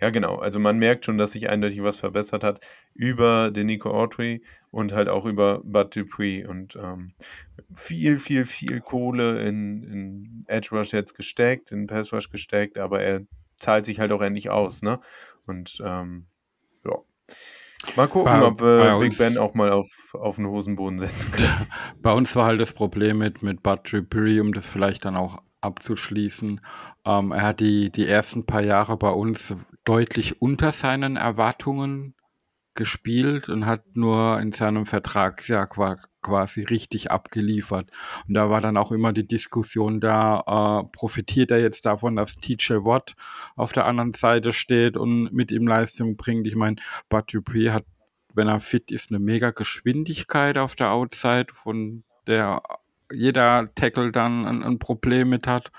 Ja, genau. Also man merkt schon, dass sich eindeutig was verbessert hat über den Nico Autry und halt auch über Bud Dupree und ähm, viel, viel, viel Kohle in, in Edge Rush jetzt gesteckt, in Pass Rush gesteckt, aber er zahlt sich halt auch endlich aus, ne? Und ähm, ja. Mal gucken, bei, ob wir Big Ben auch mal auf, auf den Hosenboden setzen [laughs] können. Bei uns war halt das Problem mit, mit Bud Dupree, um das vielleicht dann auch abzuschließen. Ähm, er hat die, die ersten paar Jahre bei uns deutlich unter seinen Erwartungen gespielt und hat nur in seinem Vertragsjahr quasi richtig abgeliefert. Und da war dann auch immer die Diskussion da, äh, profitiert er jetzt davon, dass TJ Watt auf der anderen Seite steht und mit ihm Leistung bringt. Ich meine, Bud Dupree hat, wenn er fit ist, eine mega Geschwindigkeit auf der Outside, von der jeder Tackle dann ein, ein Problem mit hat.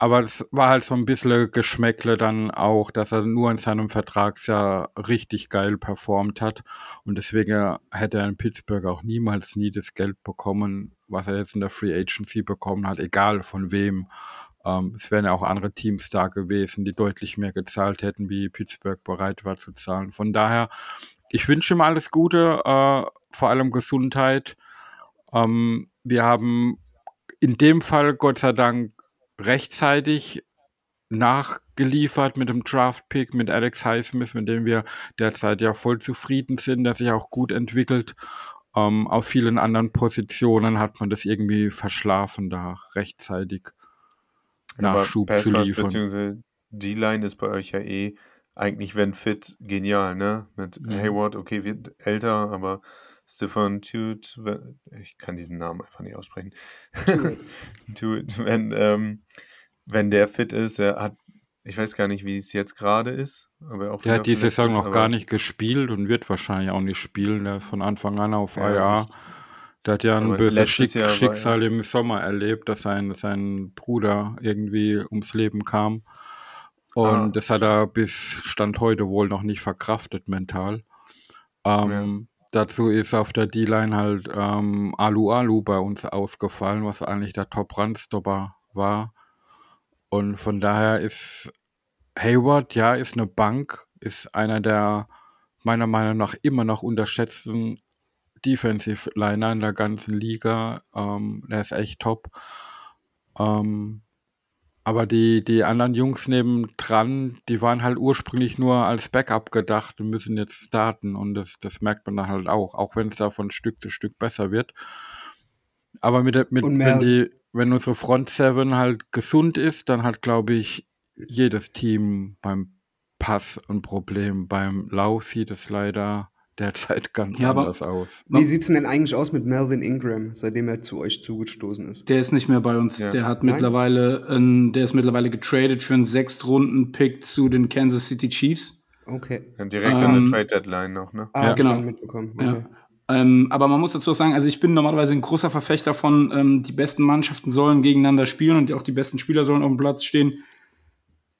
Aber es war halt so ein bisschen Geschmäckle dann auch, dass er nur in seinem Vertragsjahr richtig geil performt hat. Und deswegen hätte er in Pittsburgh auch niemals nie das Geld bekommen, was er jetzt in der Free Agency bekommen hat, egal von wem. Ähm, es wären ja auch andere Teams da gewesen, die deutlich mehr gezahlt hätten, wie Pittsburgh bereit war zu zahlen. Von daher, ich wünsche ihm alles Gute, äh, vor allem Gesundheit. Ähm, wir haben in dem Fall Gott sei Dank rechtzeitig nachgeliefert mit dem Draft-Pick, mit Alex Highsmith, mit dem wir derzeit ja voll zufrieden sind, der sich auch gut entwickelt. Ähm, auf vielen anderen Positionen hat man das irgendwie verschlafen, da rechtzeitig Nachschub zu liefern. Beziehungsweise D-Line ist bei euch ja eh eigentlich, wenn fit, genial, ne? Mit mhm. Hayward, okay, wird älter, aber Stefan Tut, ich kann diesen Namen einfach nicht aussprechen. Tut, [laughs] wenn, ähm, wenn der fit ist, er hat, ich weiß gar nicht, wie es jetzt gerade ist. Aber auch der hat die Saison noch gar nicht gespielt und wird wahrscheinlich auch nicht spielen. Der ist von Anfang an auf ja, IR. Der hat ja ein böses Schick Schicksal im Sommer erlebt, dass sein, sein Bruder irgendwie ums Leben kam. Und ah, das hat er bis Stand heute wohl noch nicht verkraftet mental. Ähm, ja. Dazu ist auf der D-Line halt ähm, Alu Alu bei uns ausgefallen, was eigentlich der Top-Run-Stopper war. Und von daher ist Hayward, ja, ist eine Bank, ist einer der meiner Meinung nach immer noch unterschätzten Defensive Liner in der ganzen Liga. Ähm, der ist echt top. Ähm, aber die, die anderen Jungs nebendran, die waren halt ursprünglich nur als Backup gedacht und müssen jetzt starten. Und das, das merkt man dann halt auch, auch wenn es da von Stück zu Stück besser wird. Aber mit, mit wenn die, wenn unsere Front Seven halt gesund ist, dann hat, glaube ich, jedes Team beim Pass ein Problem. Beim Lauf sieht es leider derzeit ganz ja, anders aus. Wie sieht es denn eigentlich aus mit Melvin Ingram, seitdem er zu euch zugestoßen ist? Der ist nicht mehr bei uns. Ja. Der hat Nein? mittlerweile, ein, der ist mittlerweile getradet für einen Sechstrunden-Pick zu den Kansas City Chiefs. Okay. Ja, direkt ähm, an der Trade Deadline noch, ne? Ah, ja, genau. Mitbekommen. Okay. Ja. Ähm, aber man muss dazu auch sagen, also ich bin normalerweise ein großer Verfechter von, ähm, die besten Mannschaften sollen gegeneinander spielen und auch die besten Spieler sollen auf dem Platz stehen.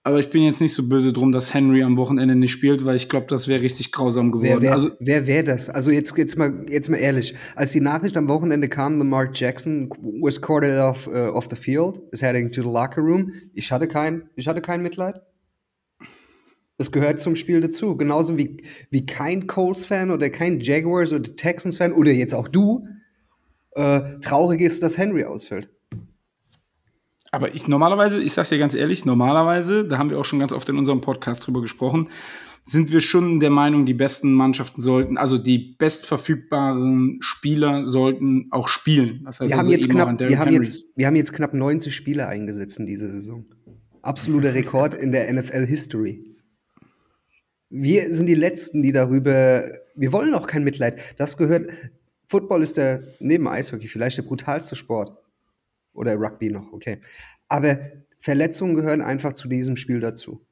Aber ich bin jetzt nicht so böse drum, dass Henry am Wochenende nicht spielt, weil ich glaube, das wäre richtig grausam geworden. Wer wäre also, wer wär das? Also jetzt, jetzt, mal, jetzt mal ehrlich. Als die Nachricht am Wochenende kam, Lamar Jackson was corded off, uh, off the field, is heading to the locker room. Ich hatte kein, ich hatte kein Mitleid. Das gehört zum Spiel dazu. Genauso wie, wie kein Colts-Fan oder kein Jaguars oder Texans-Fan oder jetzt auch du äh, traurig ist, dass Henry ausfällt. Aber ich normalerweise, ich sag's dir ganz ehrlich, normalerweise, da haben wir auch schon ganz oft in unserem Podcast drüber gesprochen, sind wir schon der Meinung, die besten Mannschaften sollten, also die bestverfügbaren Spieler sollten auch spielen. Das heißt wir, also haben jetzt knapp, wir, haben jetzt, wir haben jetzt knapp 90 Spieler eingesetzt in dieser Saison. Absoluter Rekord in der NFL History. Wir sind die Letzten, die darüber. Wir wollen auch kein Mitleid. Das gehört. Football ist der, neben Eishockey, vielleicht der brutalste Sport. Oder Rugby noch, okay. Aber Verletzungen gehören einfach zu diesem Spiel dazu.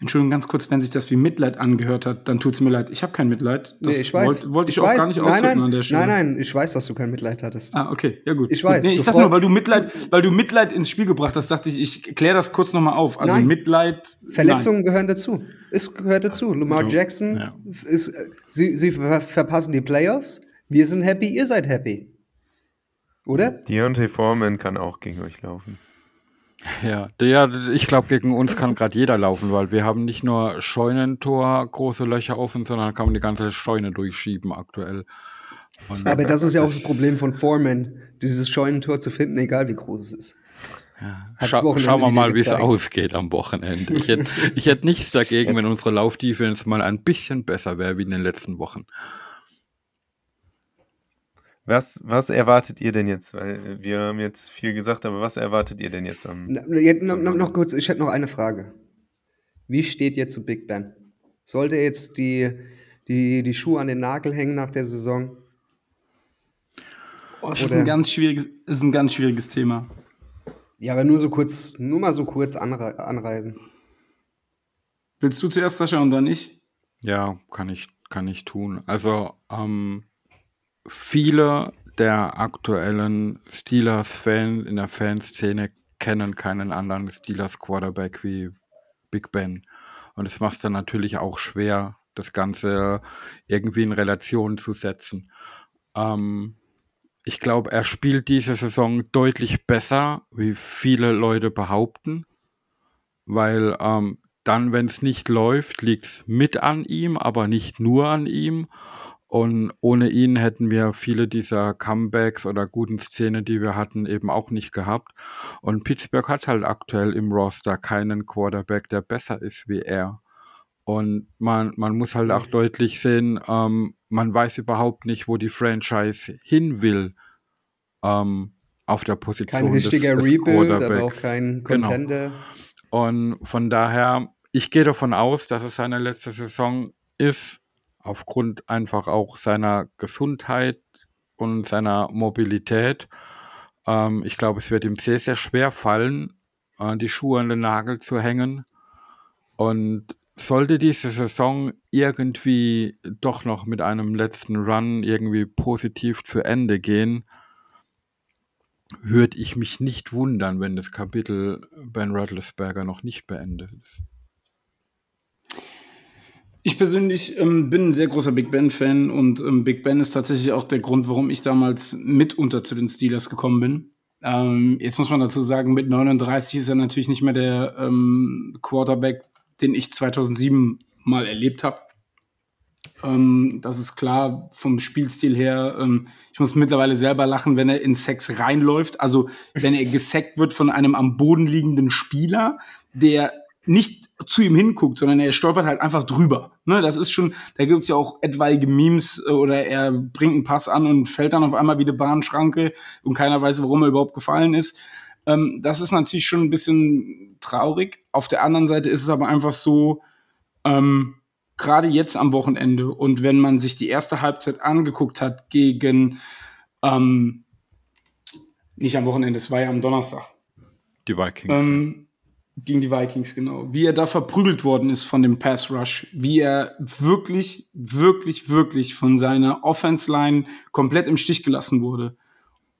Entschuldigung, ganz kurz, wenn sich das wie Mitleid angehört hat, dann tut es mir leid. Ich habe kein Mitleid. Das nee, ich wollte wollt ich, ich auch weiß. gar nicht ausdrücken nein, nein, an der Stelle. Nein, nein, ich weiß, dass du kein Mitleid hattest. Ah, okay, ja gut. Ich weiß. Nee, ich dachte nur, weil du Mitleid, weil du Mitleid ins Spiel gebracht hast, dachte ich, ich kläre das kurz nochmal auf. Also nein. Mitleid. Verletzungen nein. gehören dazu. Es gehört dazu. Lamar du, Jackson ja. ist, sie, sie verpassen die Playoffs. Wir sind happy, ihr seid happy. Oder? Deontay Foreman kann auch gegen euch laufen. Ja, ja ich glaube, gegen uns kann gerade jeder laufen, weil wir haben nicht nur Scheunentor große Löcher offen, sondern kann man die ganze Scheune durchschieben aktuell. Und Aber das ist ja auch das Problem von Foreman, dieses Scheunentor zu finden, egal wie groß es ist. Ja. Scha schauen wir mal, wie es ausgeht am Wochenende. Ich hätte hätt nichts dagegen, Jetzt. wenn unsere Laufdefense mal ein bisschen besser wäre wie in den letzten Wochen. Was, was erwartet ihr denn jetzt? Weil wir haben jetzt viel gesagt, aber was erwartet ihr denn jetzt am. noch, noch, noch kurz, ich hätte noch eine Frage. Wie steht ihr zu Big Ben? Sollte er jetzt die, die, die Schuhe an den Nagel hängen nach der Saison? Oh, das ist ein, ganz schwieriges, ist ein ganz schwieriges Thema. Ja, aber nur so kurz, nur mal so kurz anre anreisen. Willst du zuerst, Sascha, und dann ich? Ja, kann ich, kann ich tun. Also, ähm, viele der aktuellen Steelers-Fans in der Fanszene kennen keinen anderen Steelers-Quarterback wie Big Ben. Und es macht es dann natürlich auch schwer, das Ganze irgendwie in Relation zu setzen. Ähm, ich glaube, er spielt diese Saison deutlich besser, wie viele Leute behaupten, weil ähm, dann, wenn es nicht läuft, liegt es mit an ihm, aber nicht nur an ihm. Und ohne ihn hätten wir viele dieser Comebacks oder guten Szenen, die wir hatten, eben auch nicht gehabt. Und Pittsburgh hat halt aktuell im Roster keinen Quarterback, der besser ist wie er. Und man, man muss halt auch deutlich sehen, ähm, man weiß überhaupt nicht, wo die Franchise hin will ähm, auf der Position. Kein richtiger des, des Rebuild, aber auch kein Genau. Contender. Und von daher, ich gehe davon aus, dass es seine letzte Saison ist, aufgrund einfach auch seiner Gesundheit und seiner Mobilität. Ähm, ich glaube, es wird ihm sehr, sehr schwer fallen, äh, die Schuhe an den Nagel zu hängen. Und sollte diese Saison irgendwie doch noch mit einem letzten Run irgendwie positiv zu Ende gehen, würde ich mich nicht wundern, wenn das Kapitel Ben Roethlisberger noch nicht beendet ist. Ich persönlich ähm, bin ein sehr großer Big Ben-Fan und ähm, Big Ben ist tatsächlich auch der Grund, warum ich damals mitunter zu den Steelers gekommen bin. Ähm, jetzt muss man dazu sagen, mit 39 ist er natürlich nicht mehr der ähm, Quarterback, den ich 2007 mal erlebt habe. Ähm, das ist klar vom Spielstil her. Ähm, ich muss mittlerweile selber lachen, wenn er in Sex reinläuft. Also wenn er gesackt wird von einem am Boden liegenden Spieler, der nicht zu ihm hinguckt, sondern er stolpert halt einfach drüber. Ne, das ist schon, da gibt es ja auch etwaige Memes äh, oder er bringt einen Pass an und fällt dann auf einmal wie eine Bahnschranke und keiner weiß, warum er überhaupt gefallen ist. Ähm, das ist natürlich schon ein bisschen traurig. Auf der anderen Seite ist es aber einfach so, ähm, gerade jetzt am Wochenende und wenn man sich die erste Halbzeit angeguckt hat gegen, ähm, nicht am Wochenende, es war ja am Donnerstag, Die Vikings. ähm, gegen die Vikings, genau. Wie er da verprügelt worden ist von dem Pass Rush. Wie er wirklich, wirklich, wirklich von seiner Offense Line komplett im Stich gelassen wurde.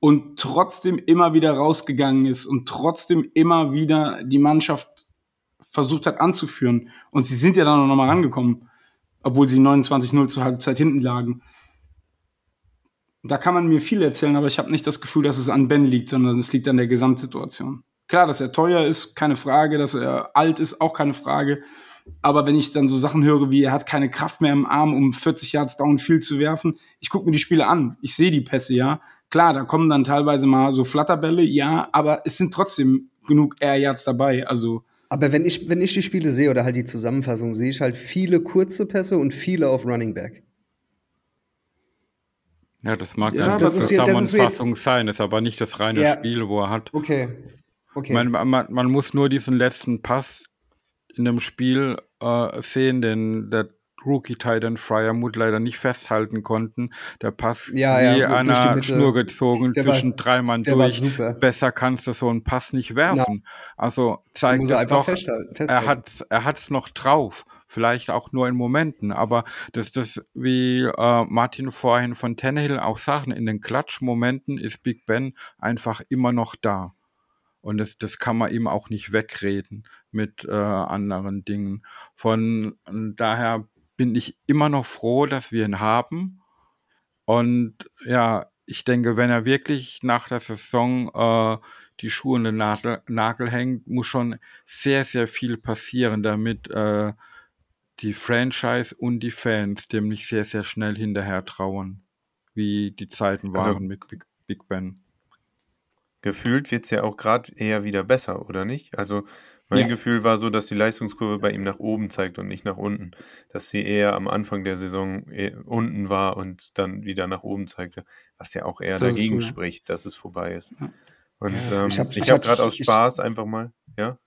Und trotzdem immer wieder rausgegangen ist und trotzdem immer wieder die Mannschaft versucht hat anzuführen. Und sie sind ja dann noch mal rangekommen, obwohl sie 29-0 zur Halbzeit hinten lagen. Da kann man mir viel erzählen, aber ich habe nicht das Gefühl, dass es an Ben liegt, sondern es liegt an der Gesamtsituation. Klar, dass er teuer ist, keine Frage, dass er alt ist, auch keine Frage. Aber wenn ich dann so Sachen höre, wie er hat keine Kraft mehr im Arm, um 40 Yards downfield zu werfen, ich gucke mir die Spiele an. Ich sehe die Pässe, ja. Klar, da kommen dann teilweise mal so Flatterbälle, ja, aber es sind trotzdem genug Air Yards dabei. Also Aber wenn ich, wenn ich die Spiele sehe oder halt die Zusammenfassung, sehe ich halt viele kurze Pässe und viele auf Running Back. ja, das mag Ja, eine das ist hier- das ist Zusammenfassung sein, ist aber nicht das reine Ja. Spiel, wo er hat. Okay. Okay. Man, man, man muss nur diesen letzten Pass in dem Spiel äh, sehen, den der Rookie Titan Fryermuth leider nicht festhalten konnten. Der Pass Ja, wie ja, durch die einer. Schnur gezogen Der war- zwischen drei Mann war durch. Besser kannst du so einen Pass nicht werfen. Also zeigt muss er es doch, festhalten- er hat er hat's noch drauf. Vielleicht auch nur in Momenten, aber das, das, wie äh, Martin vorhin von Tannehill auch sagten, in den Klatschmomenten ist Big Ben einfach immer noch da. Und das, das kann man ihm auch nicht wegreden mit äh, anderen Dingen. Von daher bin ich immer noch froh, dass wir ihn haben. Und ja, ich denke, wenn er wirklich nach der Saison äh, die Schuhe in den Nagel, Nagel hängt, muss schon sehr, sehr viel passieren, damit äh, die Franchise und die Fans dem nicht sehr, sehr schnell hinterher trauen, wie die Zeiten Also- waren mit Big, Big Ben. Gefühlt wird es ja auch gerade eher wieder besser, oder nicht? Also mein Ja. Gefühl war so, dass die Leistungskurve bei ihm nach oben zeigt und nicht nach unten. Dass sie eher am Anfang der Saison eh unten war und dann wieder nach oben zeigte, was ja auch eher Das dagegen spricht, dass es vorbei ist. Ja. Und ähm, Ich ich hab- habe ich hab gerade aus ich- Spaß einfach mal, ja?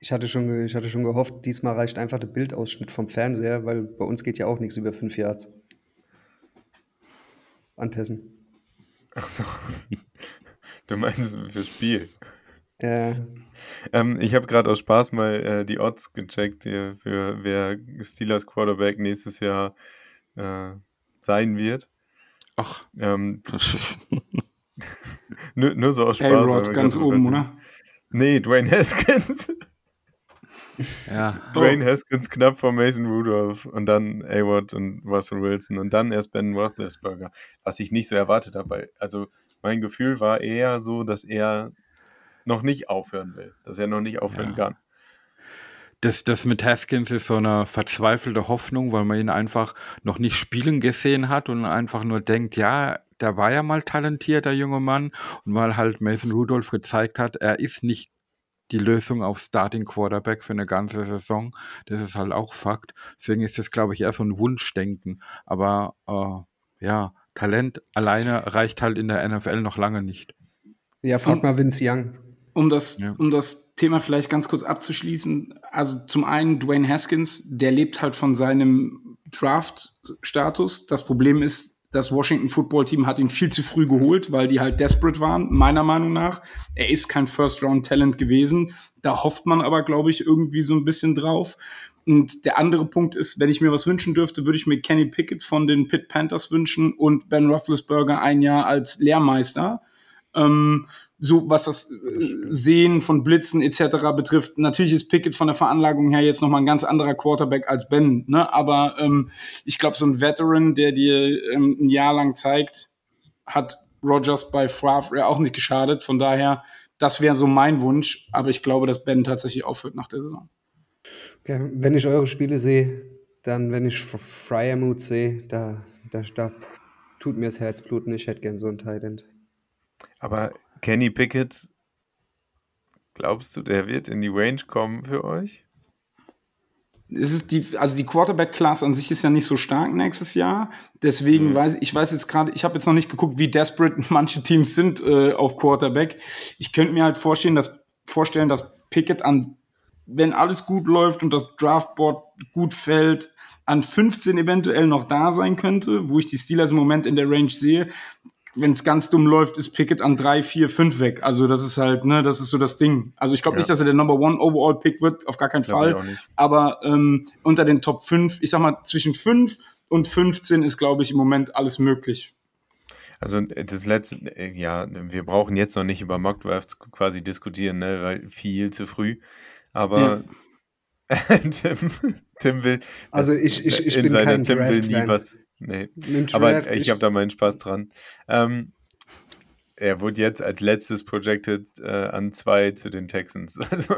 Ich hatte, schon, ich hatte schon gehofft, diesmal reicht einfach der Bildausschnitt vom Fernseher, weil bei uns geht ja auch nichts über fünf Yards. Anpassen. Ach so. Du meinst fürs Spiel. Äh, Ähm, ich habe gerade aus Spaß mal äh, die Odds gecheckt hier für wer Steelers Quarterback nächstes Jahr äh, sein wird. Ach, Ähm, [laughs] nur, nur so aus Spaß. A-Rod ganz oben, oder? Nee, Dwayne Haskins. ja. [laughs] Dwayne Haskins knapp vor Mason Rudolph und dann A-Rod und Russell Wilson und dann erst Ben Roethlisberger. Was ich nicht so erwartet habe, weil, also Mein Gefühl war eher so, dass er noch nicht aufhören will, dass er noch nicht aufhören Ja. kann. Das, das mit Haskins ist so eine verzweifelte Hoffnung, weil man ihn einfach noch nicht spielen gesehen hat und einfach nur denkt, ja, der war ja mal talentiert, der junge Mann. Und weil halt Mason Rudolph gezeigt hat, er ist nicht die Lösung auf Starting Quarterback für eine ganze Saison. Das ist halt auch Fakt. Deswegen ist das, glaube ich, eher so ein Wunschdenken. Aber äh, ja, Talent alleine reicht halt in der NFL noch lange nicht. Ja, frag mal Vince Young. Um das, Ja. um das Thema vielleicht ganz kurz abzuschließen, also zum einen Dwayne Haskins, der lebt halt von seinem Draft-Status. Das Problem ist, das Washington Football Team hat ihn viel zu früh geholt, weil die halt desperate waren, meiner Meinung nach. Er ist kein First-Round-Talent gewesen. Da hofft man aber, glaube ich, irgendwie so ein bisschen drauf. Und der andere Punkt ist, wenn ich mir was wünschen dürfte, würde ich mir Kenny Pickett von den Pitt Panthers wünschen und Ben Roethlisberger ein Jahr als Lehrmeister. Ähm, so was das äh, Sehen von Blitzen etc. betrifft. Natürlich ist Pickett von der Veranlagung her jetzt nochmal ein ganz anderer Quarterback als Ben, ne? aber ähm, ich glaube, so ein Veteran, der dir ähm, ein Jahr lang zeigt, hat Rogers bei Favre auch nicht geschadet. Von daher, das wäre so mein Wunsch, aber ich glaube, dass Ben tatsächlich aufhört nach der Saison. Ja, wenn ich eure Spiele sehe, dann, wenn ich F- Fryermuth sehe, da, da, da tut mir das Herz bluten. Ich hätte gern so ein Tight Aber Kenny Pickett, glaubst du, der wird in die Range kommen für euch? es ist die, also die Quarterback-Class an sich ist ja nicht so stark nächstes Jahr. Deswegen Mhm. weiß ich weiß jetzt gerade, ich habe jetzt noch nicht geguckt, wie desperate [laughs] manche Teams sind äh, auf Quarterback. Ich könnte mir halt vorstellen, dass vorstellen, dass Pickett an, wenn alles gut läuft und das Draftboard gut fällt, an 15 eventuell noch da sein könnte, wo ich die Steelers im Moment in der Range sehe. Wenn es ganz dumm läuft, ist Pickett an 3, 4, 5 weg. Also das ist halt, ne, das ist so das Ding. Also ich glaube Ja. nicht, dass er der Number One Overall Pick wird, auf gar keinen Fall aber ähm, unter den Top 5, ich sag mal, zwischen 5 und 15 ist, glaube ich, im Moment alles möglich. Also das letzte, äh, ja, wir brauchen jetzt noch nicht über Mockdrafts quasi diskutieren, ne, weil viel zu früh. Aber [laughs] Tim, Tim will. Also ich- ich- ich in bin seiner kein Tim will nie Draft-Fan. was. Nee. Aber Draft, ich habe da meinen Spaß dran. Ähm, er wurde jetzt als letztes projected äh, an zwei zu den Texans. [laughs] Also,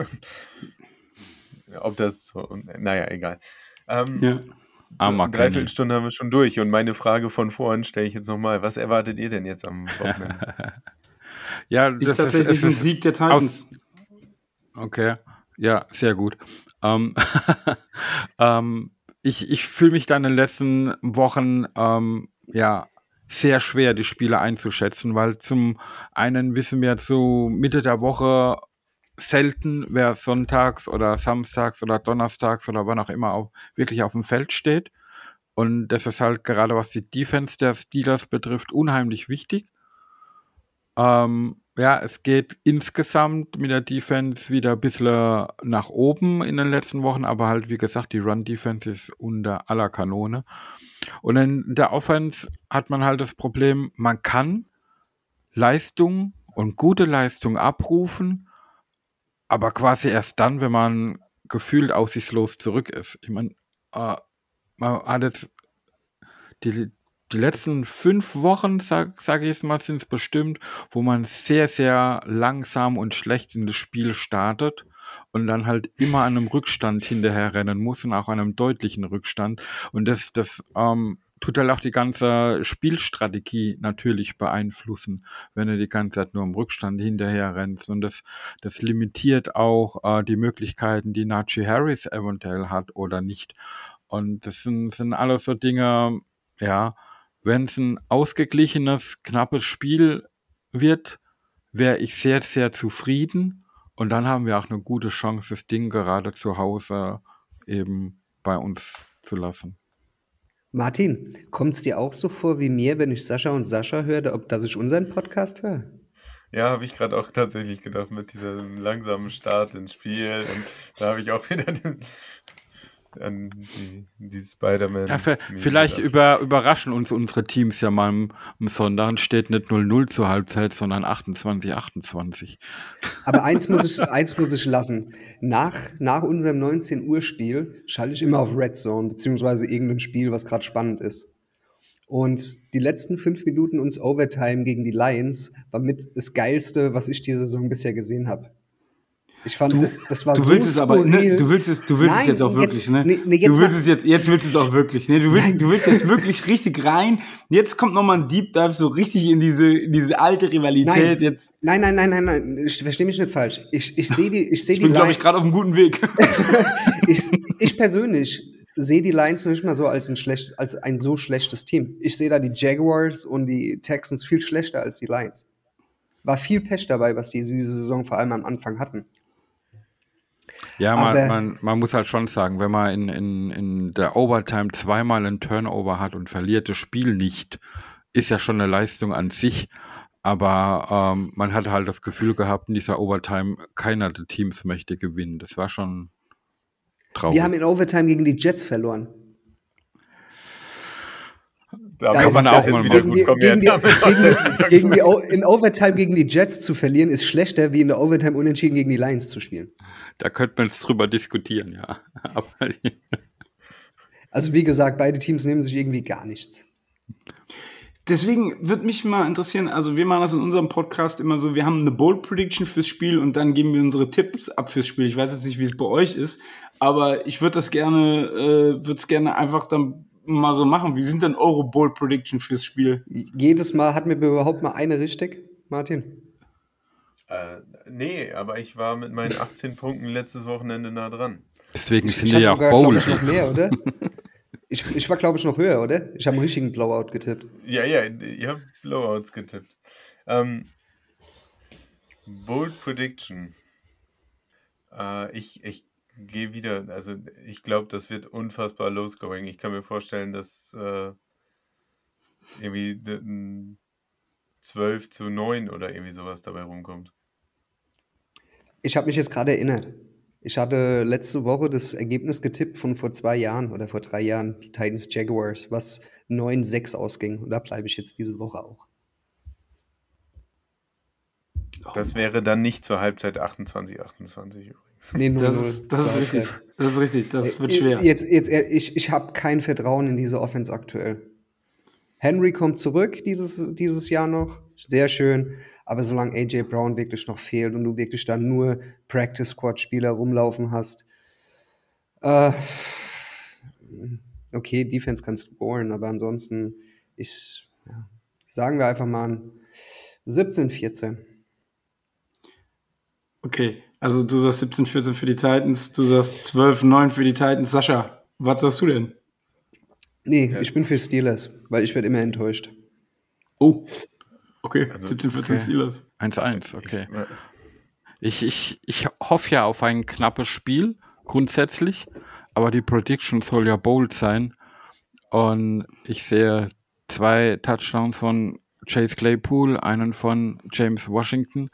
ob das so, naja, egal. Ähm, Ja. Armer Eine Kenny. Dreiviertelstunde haben wir schon durch und meine Frage von vorhin stelle ich jetzt nochmal. Was erwartet ihr denn jetzt am [laughs] Wochenende? Ja, Ich das ist, tatsächlich es ein ist Sieg der Titans. Okay, ja, sehr gut. Ähm, [laughs] ähm, ich ich fühle mich da in den letzten Wochen ähm, ja sehr schwer, die Spiele einzuschätzen, weil zum einen wissen wir zu Mitte der Woche selten, wer sonntags oder samstags oder donnerstags oder wann auch immer auch wirklich auf dem Feld steht. Und das ist halt gerade was die Defense der Steelers betrifft unheimlich wichtig. Ähm, ja, es geht insgesamt mit der Defense wieder ein bisschen nach oben in den letzten Wochen, aber halt, wie gesagt, die Run-Defense ist unter aller Kanone. Und in der Offense hat man halt das Problem, man kann Leistung und gute Leistung abrufen, aber quasi erst dann, wenn man gefühlt aussichtslos zurück ist. Ich meine, äh, man hat jetzt die, die letzten fünf Wochen, sag, sag ich jetzt mal, sind es bestimmt, wo man sehr, sehr langsam und schlecht in das Spiel startet und dann halt immer an einem Rückstand hinterher rennen muss und auch an einem deutlichen Rückstand. Und das, das ähm, tut halt auch die ganze Spielstrategie natürlich beeinflussen, wenn du die ganze Zeit nur im Rückstand hinterher rennst. Und das, das limitiert auch äh, die Möglichkeiten, die Najee Harris eventuell hat oder nicht. Und das sind, sind alles so Dinge, ja, wenn es ein ausgeglichenes, knappes Spiel wird, wäre ich sehr, sehr zufrieden. Und dann haben wir auch eine gute Chance, das Ding gerade zu Hause eben bei uns zu lassen. Martin, kommt es dir auch so vor wie mir, wenn ich Sascha und Sascha höre, ob dass ich unseren Podcast höre? Ja, habe ich gerade auch tatsächlich gedacht mit diesem langsamen Start ins Spiel. Und da habe ich auch [laughs] wieder den, an die, die Spider-Man. Ja, vielleicht über, überraschen uns unsere Teams ja mal am, am Sonntag. Steht nicht 0-0 zur Halbzeit, sondern 28-28. Aber eins muss ich, [laughs] eins muss ich lassen. Nach, nach unserem 19 Uhr Spiel schalte ich immer auf Red Zone, beziehungsweise irgendein Spiel, was gerade spannend ist. Und die letzten fünf Minuten uns Overtime gegen die Lions war mit das Geilste, was ich diese Saison bisher gesehen habe. Ich fand, Du, das, das war du so willst es aber, ne, du willst es, du willst es Nein, jetzt auch jetzt- wirklich, ne? nee, nee, jetzt du willst es jetzt, jetzt willst du es auch wirklich, ne? Du willst, du willst jetzt wirklich richtig rein. Jetzt kommt nochmal ein Deep Dive so richtig in diese, in diese alte Rivalität. Nein. Jetzt, Nein, nein, nein, nein, nein. Ich verstehe mich nicht falsch. Ich, ich sehe die, ich sehe ich die bin, glaube ich, gerade auf einem guten Weg. [laughs] ich, ich [laughs] persönlich sehe die Lions nicht mal so als ein, schlecht, als ein so schlechtes Team. Ich sehe da die Jaguars und die Texans viel schlechter als die Lions. War viel Pech dabei, was die diese Saison vor allem am Anfang hatten. Ja, man, Aber- man, man muss halt schon sagen, wenn man in, in, in der Overtime zweimal einen Turnover hat und verliert das Spiel nicht, ist ja schon eine Leistung an sich. Aber ähm, man hat halt das Gefühl gehabt, in dieser Overtime, keiner der Teams möchte gewinnen. Das war schon traurig. Wir haben in Overtime gegen die Jets verloren. Da kann man auch mal gegen machen. die, Komm gegen her, die, damit macht gegen das die, wieder gegen die, Quatsch. O- in Overtime gegen die Jets zu verlieren, ist schlechter, wie in der Overtime unentschieden gegen die Lions zu spielen. Da könnte man jetzt drüber diskutieren, ja. [laughs] Aber Also wie gesagt, beide Teams nehmen sich irgendwie gar nichts. Deswegen würde mich mal interessieren, also wir machen das in unserem Podcast immer so, wir haben eine Bold Prediction fürs Spiel und dann geben wir unsere Tipps ab fürs Spiel. Ich weiß jetzt nicht, wie es bei euch ist, aber ich würde das gerne, äh, würde es gerne einfach dann mal so machen. Wie sind denn eure Bold Prediction fürs Spiel? Jedes Mal hatten wir überhaupt mal eine richtig, Martin? Äh, nee, aber ich war mit meinen [laughs] 18 Punkten letztes Wochenende nah dran. deswegen sind ich wir ja auch bold. ich, noch mehr, oder? [laughs] Ich, ich war, glaube ich, noch höher, oder? Ich habe einen richtigen Blowout getippt. Ja, ja, ihr habt Blowouts getippt. Ähm, Bold Prediction. Äh, ich ich gehe wieder, also ich glaube, das wird unfassbar low-scoring. Ich kann mir vorstellen, dass äh, irgendwie d- n- 12 zu 9 oder irgendwie sowas dabei rumkommt. Ich habe mich jetzt gerade erinnert. Ich hatte letzte Woche das Ergebnis getippt von vor zwei Jahren oder vor drei Jahren, die Titans Jaguars, was 9-6 ausging. Und da bleibe ich jetzt diese Woche auch. Das wäre dann nicht zur Halbzeit 28, 28 übrigens. Nee, 0-0. Das ist, das ist richtig. Das ist richtig. Das wird Äh, schwer. Jetzt, jetzt, äh, ich ich habe kein Vertrauen in diese Offense aktuell. Henry kommt zurück dieses, dieses Jahr noch. Sehr schön. Aber solange AJ Brown wirklich noch fehlt und du wirklich dann nur Practice Squad Spieler rumlaufen hast, äh, okay, Defense kannst scoren, aber ansonsten, ich, ja, sagen wir einfach mal ein 17, 14. Okay, also du sagst 17, 14 für die Titans, du sagst 12, 9 für die Titans. Sascha, was sagst du denn? Nee, ich bin für Steelers, weil ich werde immer enttäuscht. Oh, okay, Also, 17, 14 okay. Steelers. 1-1, okay. Ich, ich, ich hoffe ja auf ein knappes Spiel, grundsätzlich, aber die Prediction soll ja bold sein. Und ich sehe zwei Touchdowns von Chase Claypool, einen von James Washington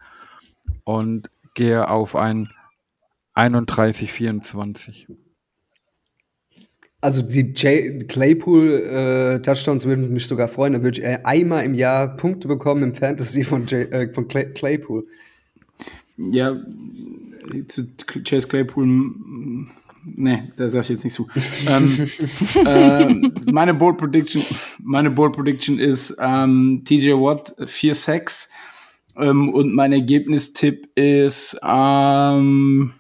und gehe auf ein 31-24. Also die J Claypool äh, Touchdowns würden mich sogar freuen. Da würde ich äh, einmal im Jahr Punkte bekommen im Fantasy von, J äh, von Clay Claypool. Ja, zu Chase Claypool, nee, da sag ich jetzt nicht zu. ähm, [laughs] ähm, meine Bold Prediction, meine Bold Prediction ist ähm, TJ Watt 4 Sacks ähm, und mein Ergebnistipp ist ähm,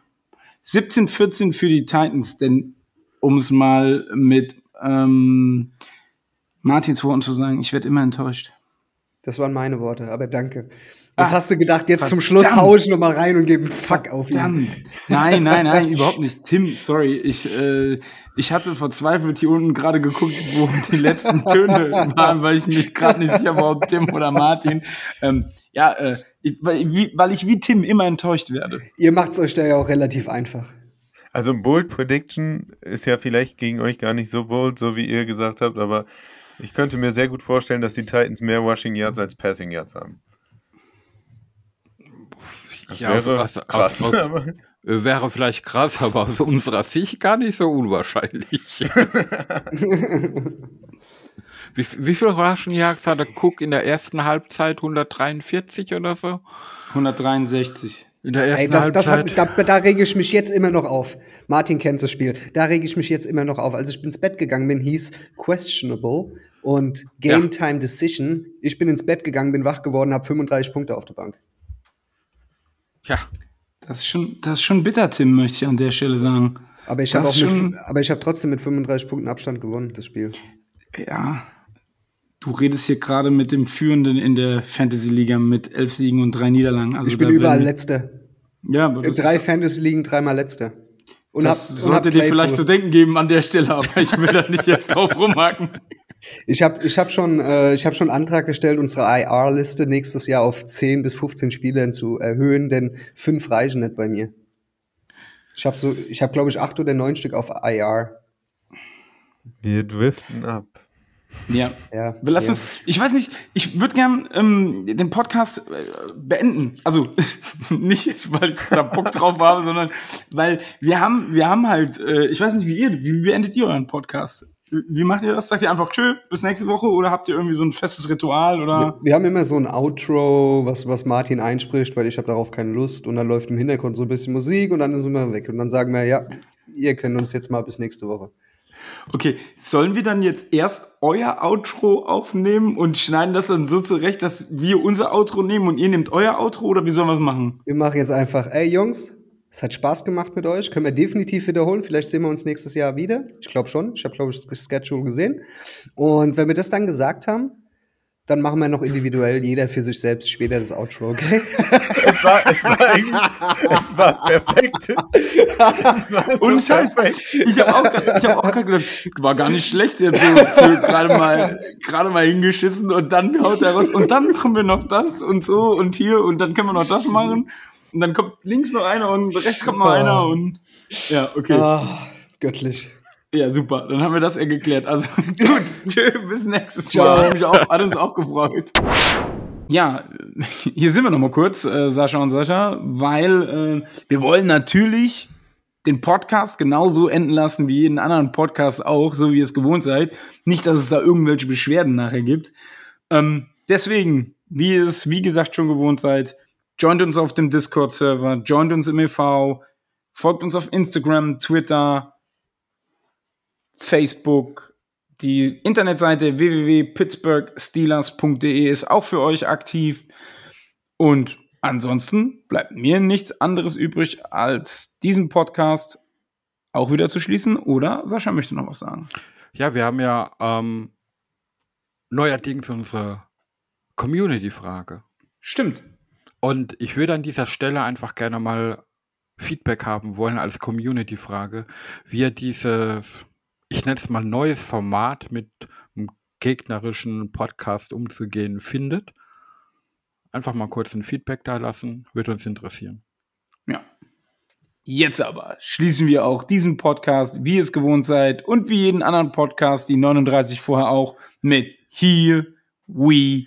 17-14 für die Titans, denn um es mal mit ähm, Martins Worten zu sagen, ich werde immer enttäuscht. Das waren meine Worte, aber danke. Jetzt Ah, hast du gedacht, jetzt zum verdammt. Schluss hau ich noch mal rein und gebe einen Fuck auf ihn. Nein, nein, nein, überhaupt nicht. Tim, sorry. Ich, äh, ich hatte verzweifelt hier unten gerade geguckt, wo die letzten Töne [laughs] waren, weil ich mich gerade nicht sicher war, ob Tim oder Martin. Ähm, ja, äh, ich, weil, wie, weil ich wie Tim immer enttäuscht werde. Ihr macht es euch da ja auch relativ einfach. Also Bold Prediction ist ja vielleicht gegen euch gar nicht so bold, so wie ihr gesagt habt, aber ich könnte mir sehr gut vorstellen, dass die Titans mehr Rushing Yards als Passing Yards haben. Das Ja, aus- wäre aus- aus- krass. aus- [laughs] Wäre vielleicht krass, aber aus unserer Sicht gar nicht so unwahrscheinlich. [laughs] wie, wie viel Russian hatte Cook in der ersten Halbzeit? 143 oder so? 163. In der ersten Ey, das, das hat, da, da rege ich mich jetzt immer noch auf. Martin kennt das Spiel. Da rege ich mich jetzt immer noch auf. Als ich ins Bett gegangen bin, hieß questionable und Game Ja. Time Decision. Ich bin ins Bett gegangen, bin wach geworden, habe 35 Punkte auf der Bank. ja, Das ist schon, das ist schon bitter, Tim, möchte ich an der Stelle sagen. Aber ich habe habe trotzdem mit 35 Punkten Abstand gewonnen, das Spiel. Ja. Du redest hier gerade mit dem Führenden in der Fantasy-Liga mit elf Siegen und drei Niederlagen. Also Ich bin überall werden- Letzter. Ja, Drei Fantasy-Ligen, dreimal Letzter. Und das hab- und sollte hab dir vielleicht zu denken geben an der Stelle, aber ich will da [laughs] nicht jetzt drauf rumhaken. Ich habe ich hab schon, äh, ich hab schon einen Antrag gestellt, unsere IR-Liste nächstes Jahr auf 10 bis 15 Spielern zu erhöhen, denn fünf reichen nicht bei mir. Ich habe so, ich habe glaube ich acht oder neun Stück auf IR. Wir driften ab. Ja. Ja, Wir lassen ja. uns, ich weiß nicht, ich würde gern ähm, den Podcast äh, beenden. Also [laughs] nicht jetzt, weil ich da Bock drauf habe, sondern weil wir haben, wir haben halt, äh, ich weiß nicht, wie ihr, wie beendet ihr euren Podcast? Wie macht ihr das? Sagt ihr einfach tschö, bis nächste Woche oder habt ihr irgendwie so ein festes Ritual oder? Wir haben immer so ein Outro, was, was Martin einspricht, weil ich habe darauf keine Lust und dann läuft im Hintergrund so ein bisschen Musik und dann sind wir weg und dann sagen wir, ja, ihr könnt uns jetzt mal bis nächste Woche. Okay, sollen wir dann jetzt erst euer Outro aufnehmen und schneiden das dann so zurecht, dass wir unser Outro nehmen und ihr nehmt euer Outro oder wie sollen wir es machen? Wir machen jetzt einfach, ey Jungs, es hat Spaß gemacht mit euch, können wir definitiv wiederholen. Vielleicht sehen wir uns nächstes Jahr wieder. Ich glaube schon. Ich habe, glaube ich, das Schedule gesehen. Und wenn wir das dann gesagt haben, dann machen wir noch individuell jeder für sich selbst später das Outro, okay? Es war, es war es war perfekt. Es war so Und Scheiß, ich habe auch, ich hab auch gerade gedacht, war gar nicht schlecht jetzt so gerade mal, gerade mal hingeschissen und dann haut er raus und dann machen wir noch das und so und hier und dann können wir noch das machen und dann kommt links noch einer und rechts kommt noch einer und ja, okay. Ah, göttlich. Ja, super. Dann haben wir das ja geklärt. Also [laughs] [laughs] gut, tschö, bis nächstes Ciao. Mal. Hat, mich auch, hat uns auch gefreut. Ja, [laughs] hier sind wir noch mal kurz, äh, Sascha und Sascha, weil äh, wir wollen natürlich den Podcast genauso enden lassen wie jeden anderen Podcast auch, so wie ihr es gewohnt seid. Nicht, dass es da irgendwelche Beschwerden nachher gibt. Ähm, deswegen, wie ihr es, wie gesagt, schon gewohnt seid, joint uns auf dem Discord-Server, joint uns im e.V., folgt uns auf Instagram, Twitter, Facebook, die Internetseite www.pittsburghsteelers.de ist auch für euch aktiv. Und ansonsten bleibt mir nichts anderes übrig, als diesen Podcast auch wieder zu schließen. Oder Sascha möchte noch was sagen. ja, wir haben ja ähm, neuerdings unsere Community-Frage. Stimmt. Und ich würde an dieser Stelle einfach gerne mal Feedback haben wollen als Community-Frage, wie ihr dieses, ich nenne es mal neues Format mit einem gegnerischen Podcast umzugehen findet. Einfach mal kurz ein Feedback da lassen, würde uns interessieren. Ja. Jetzt aber schließen wir auch diesen Podcast, wie ihr es gewohnt seid, und wie jeden anderen Podcast, die 39 vorher auch, mit Here We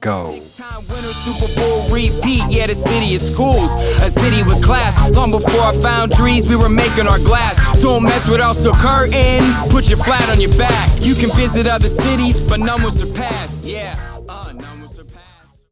Go! Time winner, Super Bowl repeat. Yeah, the city of schools, a city with class. Long before we were making our glass. Don't mess with us, so curtain. Put your flat on your back. You can visit other cities, but none will surpass. Yeah, uh,